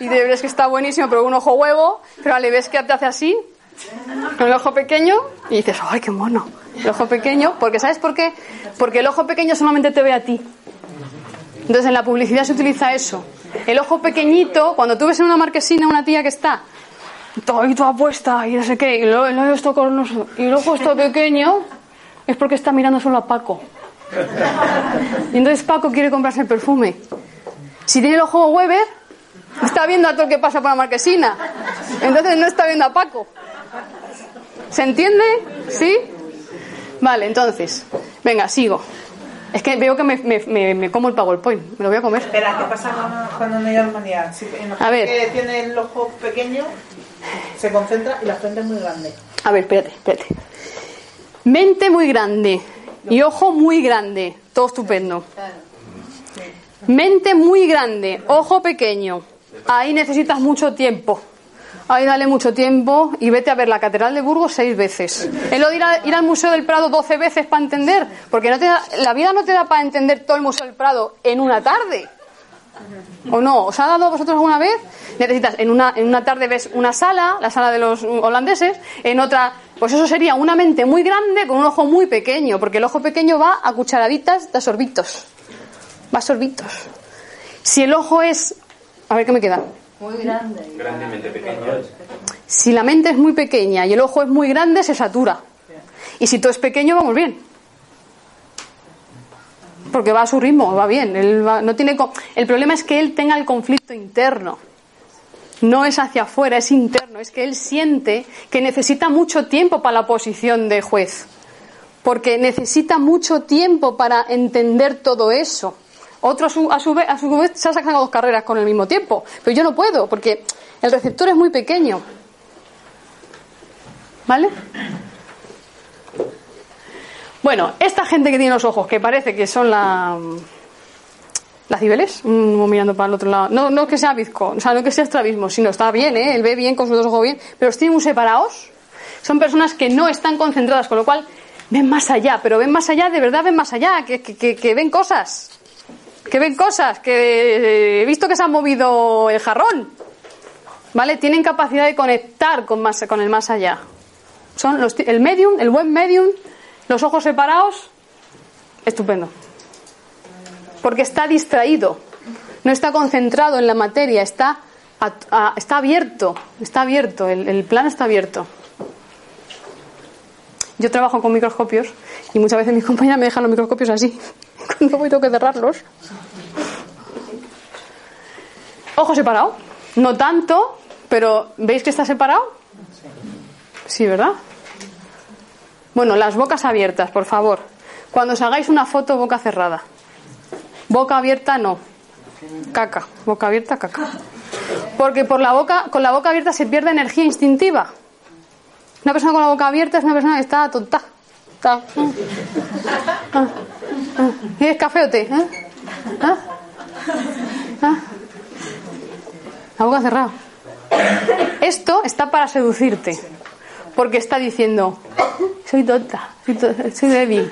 y te ves que está buenísimo, pero un ojo huevo, pero le ves que te hace así, con el ojo pequeño, y dices, ¡ay, qué mono! El ojo pequeño, porque ¿sabes por qué? Porque el ojo pequeño solamente te ve a ti. Entonces en la publicidad se utiliza eso. El ojo pequeñito, cuando tú ves en una marquesina una tía que está todo toda puesta y no sé qué, y luego, esto con y el ojo está pequeño, es porque está mirando solo a Paco. Y entonces Paco quiere comprarse el perfume. Si tiene el ojo Weber, está viendo a todo el que pasa por la marquesina. Entonces no está viendo a Paco. ¿Se entiende? ¿Sí? Vale, entonces, venga, sigo. Es que veo que me, me, me, como el PowerPoint, me lo voy a comer. Espera, ¿qué pasa cuando no hay armonía? Si a ver. que tiene el ojo pequeño, se concentra y la frente es muy grande. A ver, espérate, espérate. Mente muy grande y ojo muy grande, todo estupendo. Mente muy grande, ojo pequeño. Ahí necesitas mucho tiempo. Ahí dale mucho tiempo y vete a ver la Catedral de Burgos seis veces. Es lo de ir, al Museo del Prado doce veces para entender, porque no te la vida no te da para entender todo el Museo del Prado en una tarde. ¿O no? ¿Os ha dado a vosotros alguna vez? Necesitas, en una, en una tarde ves una sala, la sala de los holandeses, en otra, pues eso sería una mente muy grande con un ojo muy pequeño, porque el ojo pequeño va a cucharaditas de sorbitos. Va a sorbitos. Si el ojo es, a ver qué me queda. Muy grande. Grandemente pequeño. Si la mente es muy pequeña y el ojo es muy grande, se satura. Y si todo es pequeño, vamos bien. Porque va a su ritmo, va bien. Él no tiene, el problema es que él tenga el conflicto interno. No es hacia afuera, es interno. Es que él siente que necesita mucho tiempo para la posición de juez. Porque necesita mucho tiempo para entender todo eso. Otro a su, a su, vez, a su vez se ha sacado dos carreras con el mismo tiempo. Pero yo no puedo, porque el receptor es muy pequeño. ¿Vale? Bueno, esta gente que tiene los ojos, que parece que son la, las cibeles, uno mirando para el otro lado. No, no que sea bizco, o sea, no que sea estrabismo, sino está bien, ¿eh? Él ve bien con sus dos ojos bien, pero los tiene muy separados. Son personas que no están concentradas, con lo cual ven más allá, pero ven más allá, de verdad ven más allá, que, que, que ven cosas que ven cosas, que he visto que se ha movido el jarrón. ¿Vale? Tienen capacidad de conectar con, más, con el más allá. Son los, el medium, el buen medium, los ojos separados, estupendo. Porque está distraído, no está concentrado en la materia, está, está abierto, está abierto, el, el plan está abierto. Yo trabajo con microscopios y muchas veces mis compañeras me dejan los microscopios así. Cuando voy tengo que cerrarlos. Ojo separado. No tanto, pero ¿veis que está separado? Sí, ¿verdad? Bueno, las bocas abiertas, por favor. Cuando os hagáis una foto, boca cerrada. Boca abierta, no. Caca. Boca abierta, caca. Porque por la boca, con la boca abierta se pierde energía instintiva. Una persona con la boca abierta es una persona que está tonta. Está, ah, ¿Es café o té? ¿Eh? ¿Ah? ¿Ah? La boca cerrada. Esto está para seducirte. Porque está diciendo, soy tonta, soy, to- soy débil.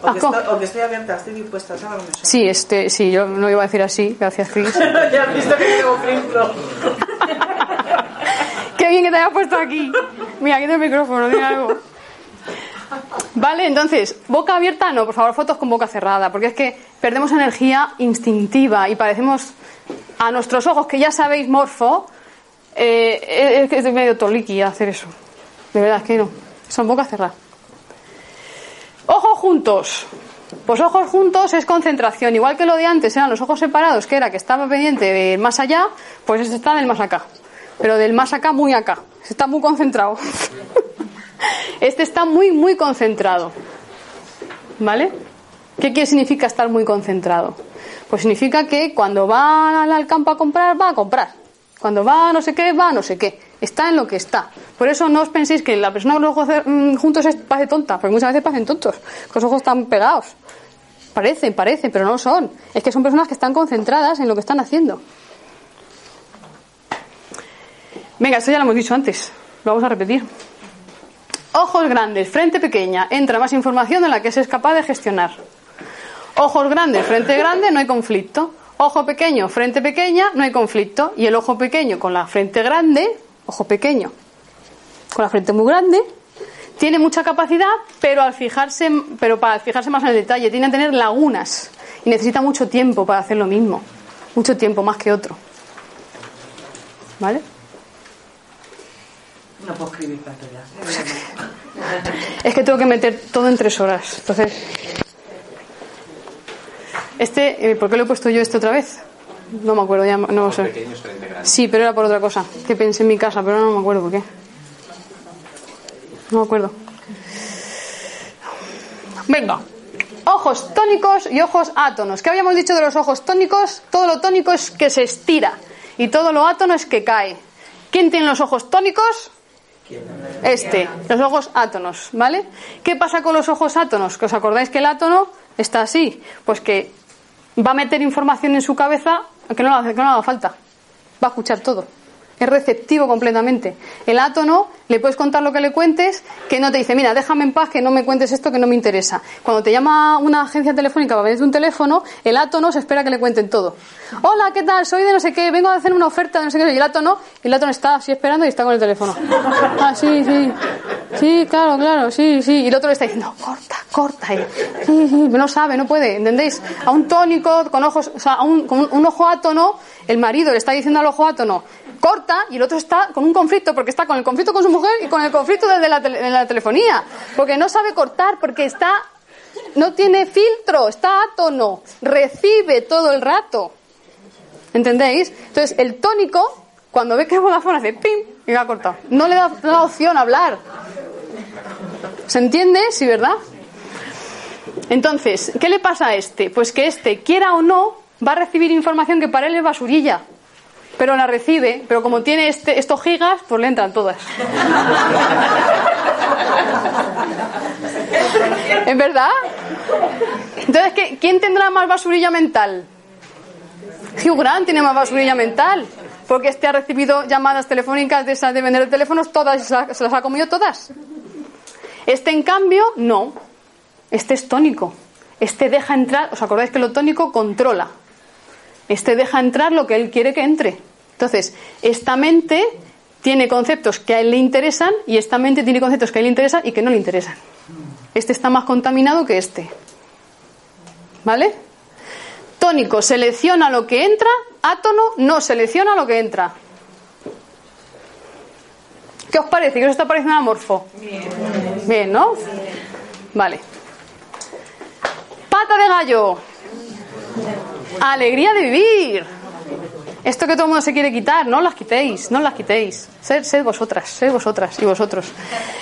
O que, Asco. estoy, o que estoy abierta, estoy dispuesta, ¿sabes Sí, este, sí, yo no iba a decir así, gracias Chris. ya has visto que tengo. Qué bien que te hayas puesto aquí. Mira, tengo el micrófono, dime algo. Vale, entonces, boca abierta no, por favor, fotos con boca cerrada, porque es que perdemos energía instintiva y parecemos a nuestros ojos, que ya sabéis, morfo, eh, es que es medio toliqui hacer eso. De verdad, es que no. Son boca cerrada. Ojos juntos. Pues ojos juntos es concentración. Igual que lo de antes eran los ojos separados, que era que estaba pendiente del más allá, pues este está del más acá. Pero del más acá, muy acá. Está muy concentrado. Este está muy, muy concentrado. ¿Vale? ¿Qué significa estar muy concentrado? Pues significa que cuando va al- campo a comprar, va a comprar. Cuando va a no sé qué, va a no sé qué. Está en lo que está. Por eso no os penséis que la persona con los ojos mm, juntos es, parece tonta, porque muchas veces parecen tontos, con los ojos están pegados. Parecen, parecen, pero no son. Es que son personas que están concentradas en lo que están haciendo. Venga, esto ya lo hemos dicho antes. Lo vamos a repetir. Ojos grandes, frente pequeña. Entra más información de la que se es capaz de gestionar. Ojos grandes, frente grande, no hay conflicto. Ojo pequeño, frente pequeña, no hay conflicto. Y el ojo pequeño con la frente grande, ojo pequeño con la frente muy grande, tiene mucha capacidad, pero al fijarse, pero para fijarse más en el detalle, tiene que tener lagunas y necesita mucho tiempo para hacer lo mismo, mucho tiempo más que otro. ¿Vale? No puedo escribir tanto ya. Es que tengo que meter todo en tres horas. Entonces, este, eh, ¿por qué lo he puesto yo este otra vez? No me acuerdo, ya no lo sé. Pequeños. Sí, pero era por otra cosa, que pensé en mi casa, pero no me acuerdo por qué. No me acuerdo. Venga. Ojos tónicos y ojos átonos. ¿Qué habíamos dicho de los ojos tónicos? Todo lo tónico es que se estira y todo lo átono es que cae. ¿Quién tiene los ojos tónicos? Este, los ojos átonos, ¿vale? ¿Qué pasa con los ojos átonos? ¿Que os acordáis que el átono está así? Pues que va a meter información en su cabeza que no que no le haga falta. Va a escuchar todo. Es receptivo completamente. El átono, le puedes contar lo que le cuentes, que no te dice, mira, déjame en paz, que no me cuentes esto que no me interesa. Cuando te llama una agencia telefónica para vender un teléfono, el átono se espera que le cuenten todo. Hola, ¿qué tal? Soy de no sé qué, vengo a hacer una oferta de no sé qué. Y el átono, el átono está así esperando y está con el teléfono. Ah, sí, sí. Sí, claro, claro, sí, sí. Y el otro le está diciendo, corta, corta. Y, sí, sí, no sabe, no puede, ¿entendéis? A un tónico con ojos, o sea, a un, con un ojo átono, el marido le está diciendo al ojo átono, corta, y el otro está con un conflicto, porque está con el conflicto con su mujer y con el conflicto de la, de la telefonía. Porque no sabe cortar, porque está, no tiene filtro, está átono, recibe todo el rato. ¿Entendéis? Entonces, el tónico, cuando ve que Vodafone hace pim, y ha cortado. No le da, da opción a hablar. ¿Se entiende? Sí, ¿verdad? Entonces, ¿qué le pasa a este? Pues que este, quiera o no, va a recibir información que para él es basurilla. Pero la recibe, pero como tiene este, estos gigas, pues le entran todas. ¿Es verdad? Entonces, ¿qué- ¿quién tendrá más basurilla mental? Hugh Grant tiene más basurilla mental. Porque este ha recibido llamadas telefónicas de esas de vender teléfonos todas se las ha comido todas. Este, en cambio, no. Este es tónico. Este deja entrar, ¿os acordáis que lo tónico controla? Este deja entrar lo que él quiere que entre. Entonces, esta mente tiene conceptos que a él le interesan y esta mente tiene conceptos que a él le interesan y que no le interesan. Este está más contaminado que este. ¿Vale? Tónico selecciona lo que entra, átono no selecciona lo que entra. ¿Qué os parece? ¿Qué os está pareciendo amorfo? Bien. Bien, ¿no? Vale. Pata de gallo. Alegría de vivir. Esto que todo el mundo se quiere quitar, no las quitéis, no las quitéis. Sed, sed vosotras, sed vosotras y vosotros.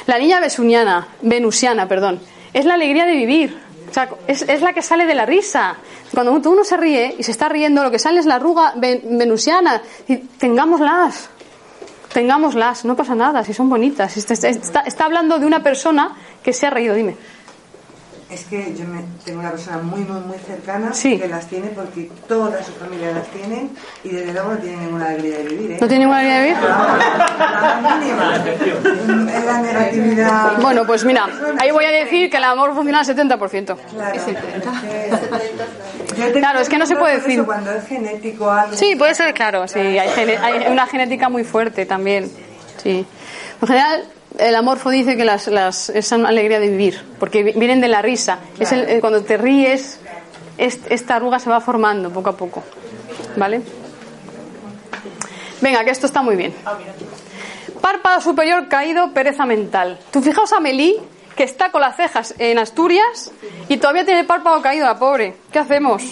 La niña venusiana, venusiana, perdón, es la alegría de vivir. O sea, es, es la que sale de la risa. Cuando uno se ríe y se está riendo, lo que sale es la arruga ven- venusiana. Y tengámoslas, tengámoslas, no pasa nada, si son bonitas. Está, está- está hablando de una persona que se ha reído, dime. Es que yo me- tengo una persona muy, muy, muy cercana Sí. que las tiene porque toda su familia las tienen y desde luego no tienen ninguna alegría de vivir. ¿eh? ¿No tiene ninguna alegría de vivir? La más mínima. Es la negatividad. Bueno, pues mira, ahí voy a decir que el amor funciona al 70%. Claro, es que- Claro, es que no se puede decir. Cuando es genético algo. Sí, puede ser, claro, sí, hay, hay una genética muy fuerte también. Sí. En general, el amorfo dice que las, las, es una alegría de vivir, porque vi- vienen de la risa. Es el- cuando te ríes, es- esta arruga se va formando poco a poco. ¿Vale? Venga, que esto está muy bien. Párpado superior caído, pereza mental. Tú fijaos a Melí, que está con las cejas en Asturias y todavía tiene el párpado caído, la pobre. ¿Qué hacemos?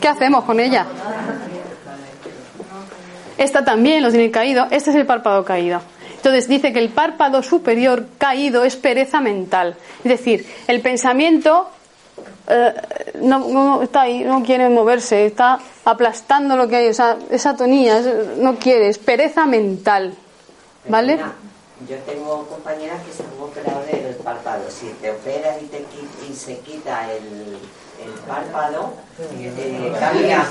¿Qué hacemos con ella? Esta también lo tiene caído. Este es el párpado caído. Entonces dice que el párpado superior caído es pereza mental. Es decir, el pensamiento eh, no, está ahí, no quiere moverse, está aplastando lo que hay. O sea, esa atonía, es- no quiere, es pereza mental. ¿Vale? Yo tengo compañeras que se han operado del párpado. Si te operan y, te, y se quita el, el párpado, eh, cambia.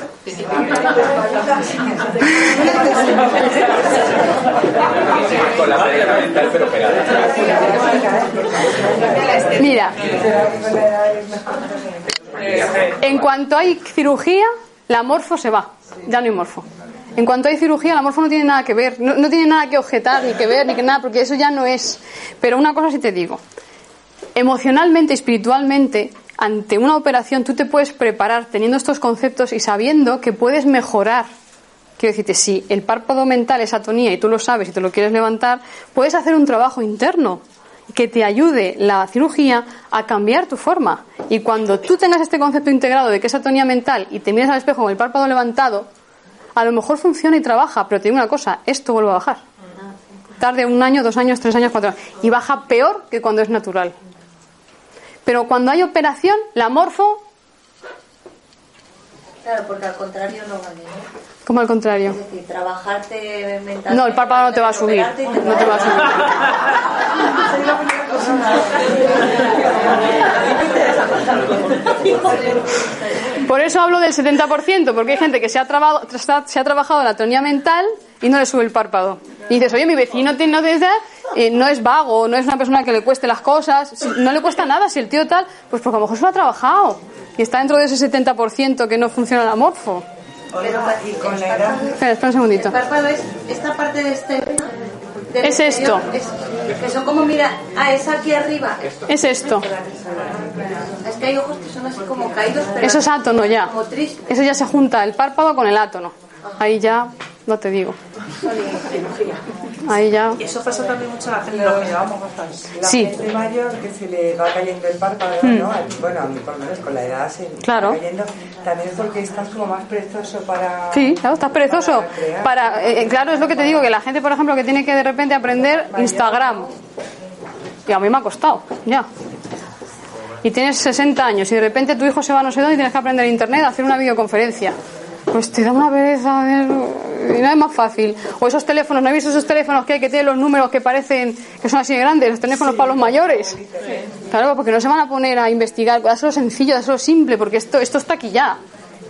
Con la pereza mental, pero pegada. Mira, en cuanto hay cirugía, la morfo se va. Ya no hay morfo. En cuanto hay cirugía, la morfo no tiene nada que ver. No, no tiene nada que objetar, ni que ver, ni que nada, porque eso ya no es. Pero una cosa sí te digo. Emocionalmente espiritualmente, ante una operación, tú te puedes preparar teniendo estos conceptos y sabiendo que puedes mejorar. Quiero decirte, si el párpado mental es atonía y tú lo sabes y te lo quieres levantar, puedes hacer un trabajo interno que te ayude la cirugía a cambiar tu forma. Y cuando tú tengas este concepto integrado de que es atonía mental y te miras al espejo con el párpado levantado, a lo mejor funciona y trabaja, pero te digo una cosa, esto vuelve a bajar. Tarde un año, dos años, tres años, cuatro años. Y baja peor que cuando es natural. Pero cuando hay operación, la morfo, Claro, porque al contrario no vale, ¿no? como al contrario. Es decir, trabajarte mentalmente. No, el párpado no te va a subir. y No te va a subir. Por eso hablo del 70%, porque hay gente que se ha, trabado- tra- se ha trabajado la atonía mental y no le sube el párpado. Y dices, oye, mi vecino tiene, no, eh, no es vago, no es una persona que le cueste las cosas, si- no le cuesta nada, si el tío tal, pues porque a lo mejor se lo ha trabajado. Y está dentro de ese 70% que no funciona el amorfo. Oiga, y con la edad. Espera, espera un segundito. El párpado es esta parte de este. Es exterior, esto. es- que son como, mira, ah, es aquí arriba. Es esto. Es que hay ojos que son así como caídos, pero. Eso es átono ya. Como. Eso ya se junta el párpado con el átono. Ahí ya, no te digo. Ahí ya. Y eso pasa también mucho a la gente, los que llevamos. La Sí. gente mayor que se le va cayendo el párpado, ¿no? Bueno, a mí por lo menos con la edad se Claro. va cayendo. También es porque estás como más perezoso para... Sí, claro, estás perezoso. para crear. Para, eh, eh, claro, es lo que te digo, que la gente, por ejemplo, que tiene que de repente aprender Instagram. Y a mí me ha costado, ya. Y tienes 60 años y de repente tu hijo se va a no sé dónde y tienes que aprender internet, a hacer una videoconferencia. Pues te da una pereza, y no es más fácil. O esos teléfonos, ¿no he visto esos teléfonos que hay que tienen los números que parecen que son así de grandes? Los teléfonos para los mayores. Claro, porque no se van a poner a investigar, dáselo sencillo, dáselo simple, porque esto, esto está aquí ya.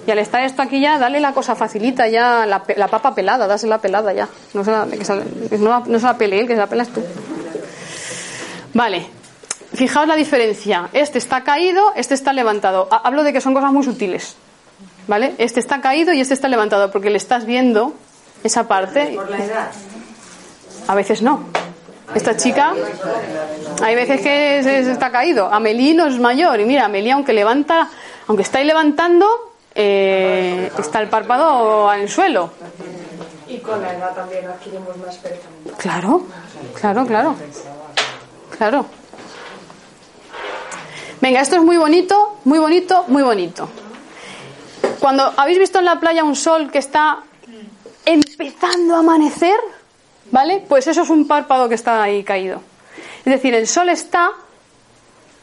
Y al estar esto aquí ya, dale la cosa facilita ya, la, papa pelada, dásela pelada ya. No se la, que se, la- no, la- no se la pele él, que se la pelas tú. Vale. Fijaos la diferencia. Este está caído, este está levantado. Ha- Hablo de que son cosas muy sutiles. ¿Vale? Este está caído y este está levantado porque le estás viendo esa parte. Por la edad. A veces no. Esta chica, hay veces que está caído. Amelie no es mayor. Y mira, Amelie, aunque levanta, aunque está ahí levantando, eh, está el párpado en el suelo. Y con la edad también adquirimos más pereza mental. Claro, claro, claro. Claro. Venga, esto es muy bonito, muy bonito, muy bonito. Cuando habéis visto en la playa un sol que está empezando a amanecer, ¿vale? Pues eso es un párpado que está ahí caído. Es decir, el sol está,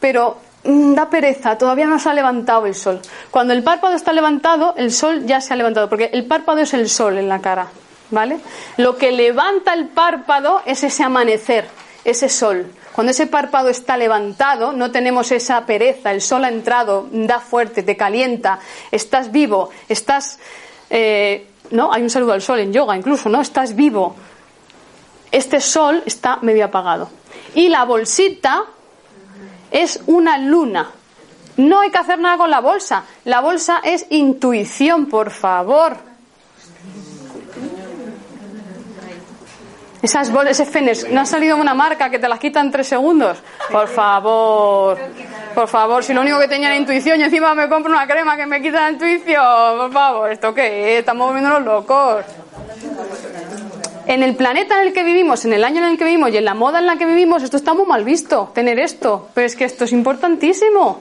pero mm, da pereza, todavía no se ha levantado el sol. Cuando el párpado está levantado, el sol ya se ha levantado, porque el párpado es el sol en la cara, ¿vale? Lo que levanta el párpado es ese amanecer, ese sol. Cuando ese párpado está levantado, no tenemos esa pereza, el sol ha entrado, da fuerte, te calienta, estás vivo, estás, eh, ¿no? Hay un saludo al sol en yoga incluso, ¿no? Estás vivo. Este sol está medio apagado. Y la bolsita es una luna. No hay que hacer nada con la bolsa. La bolsa es intuición, por favor. Esas bolsas, ese ¿no ha salido una marca que te las quita en tres segundos? Por favor, por favor, si lo único que tenía era intuición y encima me compro una crema que me quita la intuición, por favor, ¿esto qué? Estamos volviendo los locos. En el planeta en el que vivimos, en el año en el que vivimos y en la moda en la que vivimos, esto está muy mal visto, tener esto. Pero es que esto es importantísimo.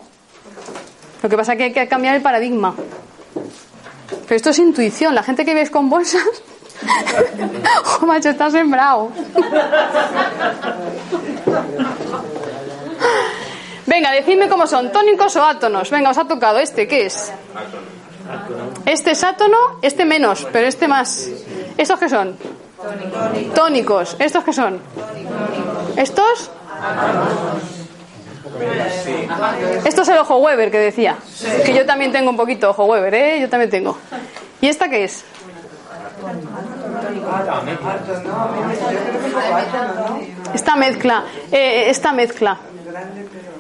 Lo que pasa es que hay que cambiar el paradigma. Pero esto es intuición. La gente que ves con bolsas ¡Oh, macho, está sembrado! Venga, decidme cómo son, tónicos o átonos. Venga, os ha tocado este, ¿qué es? Este es átono, este menos, pero este más. ¿Estos qué son? Tónicos. ¿Estos qué son? ¿Estos? Esto es el ojo Weber que decía. Que yo también tengo un poquito ojo Weber, ¿eh? Yo también tengo. ¿Y esta qué es? Esta mezcla, eh, esta mezcla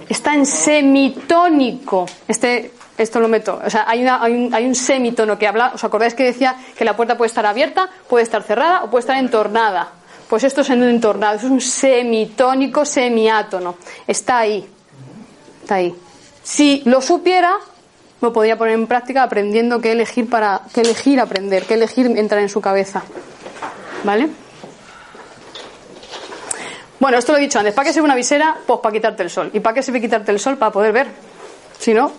está en semitónico. Este, esto lo meto. O sea, hay, un, hay un semitono que habla. ¿Os acordáis que decía que la puerta puede estar abierta, puede estar cerrada o puede estar entornada? Pues esto es en un entornado. es un semitónico semiátono. Está ahí. Está ahí. Si lo supiera, lo podría poner en práctica aprendiendo qué elegir para qué elegir aprender, qué elegir entrar en su cabeza. ¿Vale? Bueno, esto lo he dicho antes. ¿Para qué sirve una visera? Pues para quitarte el sol. ¿Y para qué sirve quitarte el sol? Para poder ver. Si no.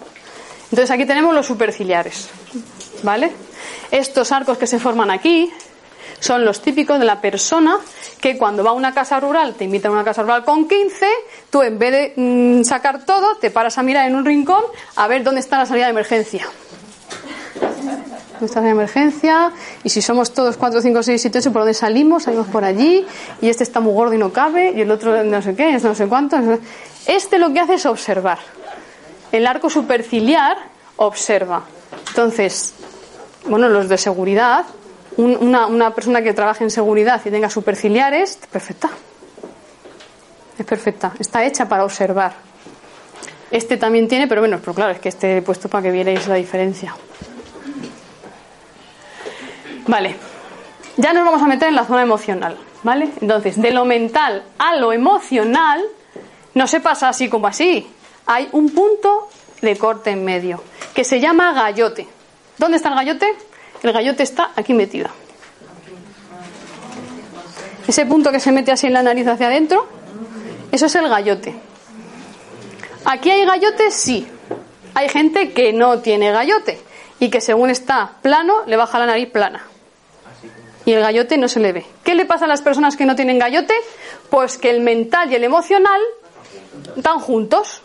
Entonces aquí tenemos los superciliares. ¿Vale? Estos arcos que se forman aquí son los típicos de la persona que cuando va a una casa rural, te invita a una casa rural con 15, tú en vez de mm, sacar todo, te paras a mirar en un rincón a ver dónde está la salida de emergencia está de emergencia, y si somos todos 4, 5, 6, 7, 8, ¿por dónde salimos? Salimos por allí, y este está muy gordo y no cabe, y el otro no sé qué, no sé cuánto. Este lo que hace es observar. El arco superciliar observa. Entonces, bueno, los de seguridad, una, persona que trabaje en seguridad y tenga superciliares, perfecta. Es perfecta, está hecha para observar. Este también tiene, pero bueno, pero claro, es que este he puesto para que vierais la diferencia. Vale, ya nos vamos a meter en la zona emocional, ¿vale? Entonces, de lo mental a lo emocional no se pasa así como así. Hay un punto de corte en medio que se llama gallote. ¿Dónde está el gallote? El gallote está aquí metido. Ese punto que se mete así en la nariz hacia adentro, eso es el gallote. Aquí hay gallote, sí. Hay gente que no tiene gallote y que según está plano le baja la nariz plana y el gallote no se le ve. ¿Qué le pasa a las personas que no tienen gallote? Pues que el mental y el emocional están juntos.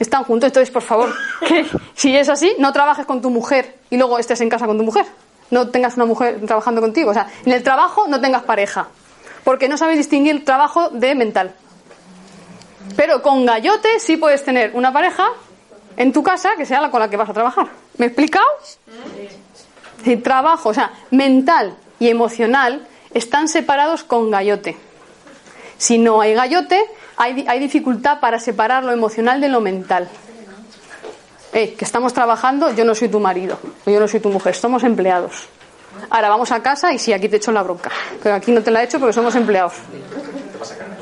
Están juntos. Entonces, por favor, que si es así, no trabajes con tu mujer y luego estés en casa con tu mujer. No tengas una mujer trabajando contigo. O sea, en el trabajo no tengas pareja. Porque no sabes distinguir trabajo de mental. Pero con gallote sí puedes tener una pareja en tu casa que sea la con la que vas a trabajar. ¿Me he explicado? El trabajo, o sea, mental y emocional están separados con gallote. Si no hay gallote, hay, hay dificultad para separar lo emocional de lo mental. Eh, que estamos trabajando, yo no soy tu marido, yo no soy tu mujer, somos empleados. Ahora vamos a casa y sí, aquí te echo la bronca. Pero aquí no te la he hecho porque somos empleados.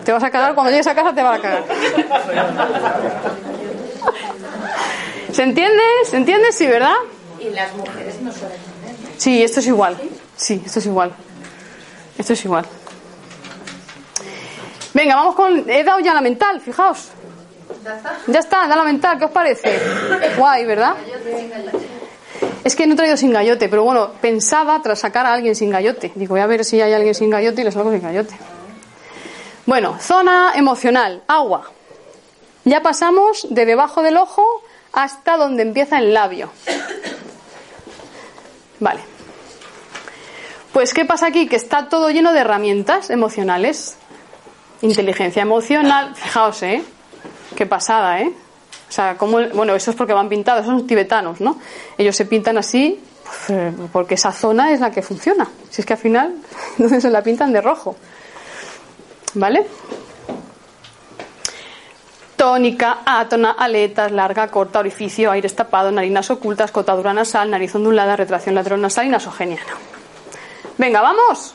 Te vas a cagar, cuando llegues a casa te vas a cagar. ¿Se entiende? ¿Se entiende? Sí, ¿verdad? Y las mujeres no suelen Sí, esto es igual. Sí, esto es igual. Esto es igual. Venga, vamos con. He dado ya la mental, fijaos. ¿Ya está? Da la mental, ¿qué os parece? Guay, ¿verdad? Es que no he traído sin gallote, pero bueno, pensaba tras sacar a alguien sin gallote. Digo, voy a ver si hay alguien sin gallote y le salgo sin gallote. Bueno, zona emocional, agua. Ya pasamos de debajo del ojo hasta donde empieza el labio. Vale. Pues, ¿qué pasa aquí? Que está todo lleno de herramientas emocionales. Inteligencia emocional, fijaos, ¿eh? Qué pasada, ¿eh? O sea, como, bueno, eso es porque van pintados, son tibetanos, ¿no? Ellos se pintan así pues, porque esa zona es la que funciona. Si es que al final, entonces se la pintan de rojo. ¿Vale? Tónica, átona, aletas, larga, corta, orificio, aire tapado, narinas ocultas, cotadura nasal, nariz ondulada, retracción lateral nasal y nasogeniana. Venga, vamos.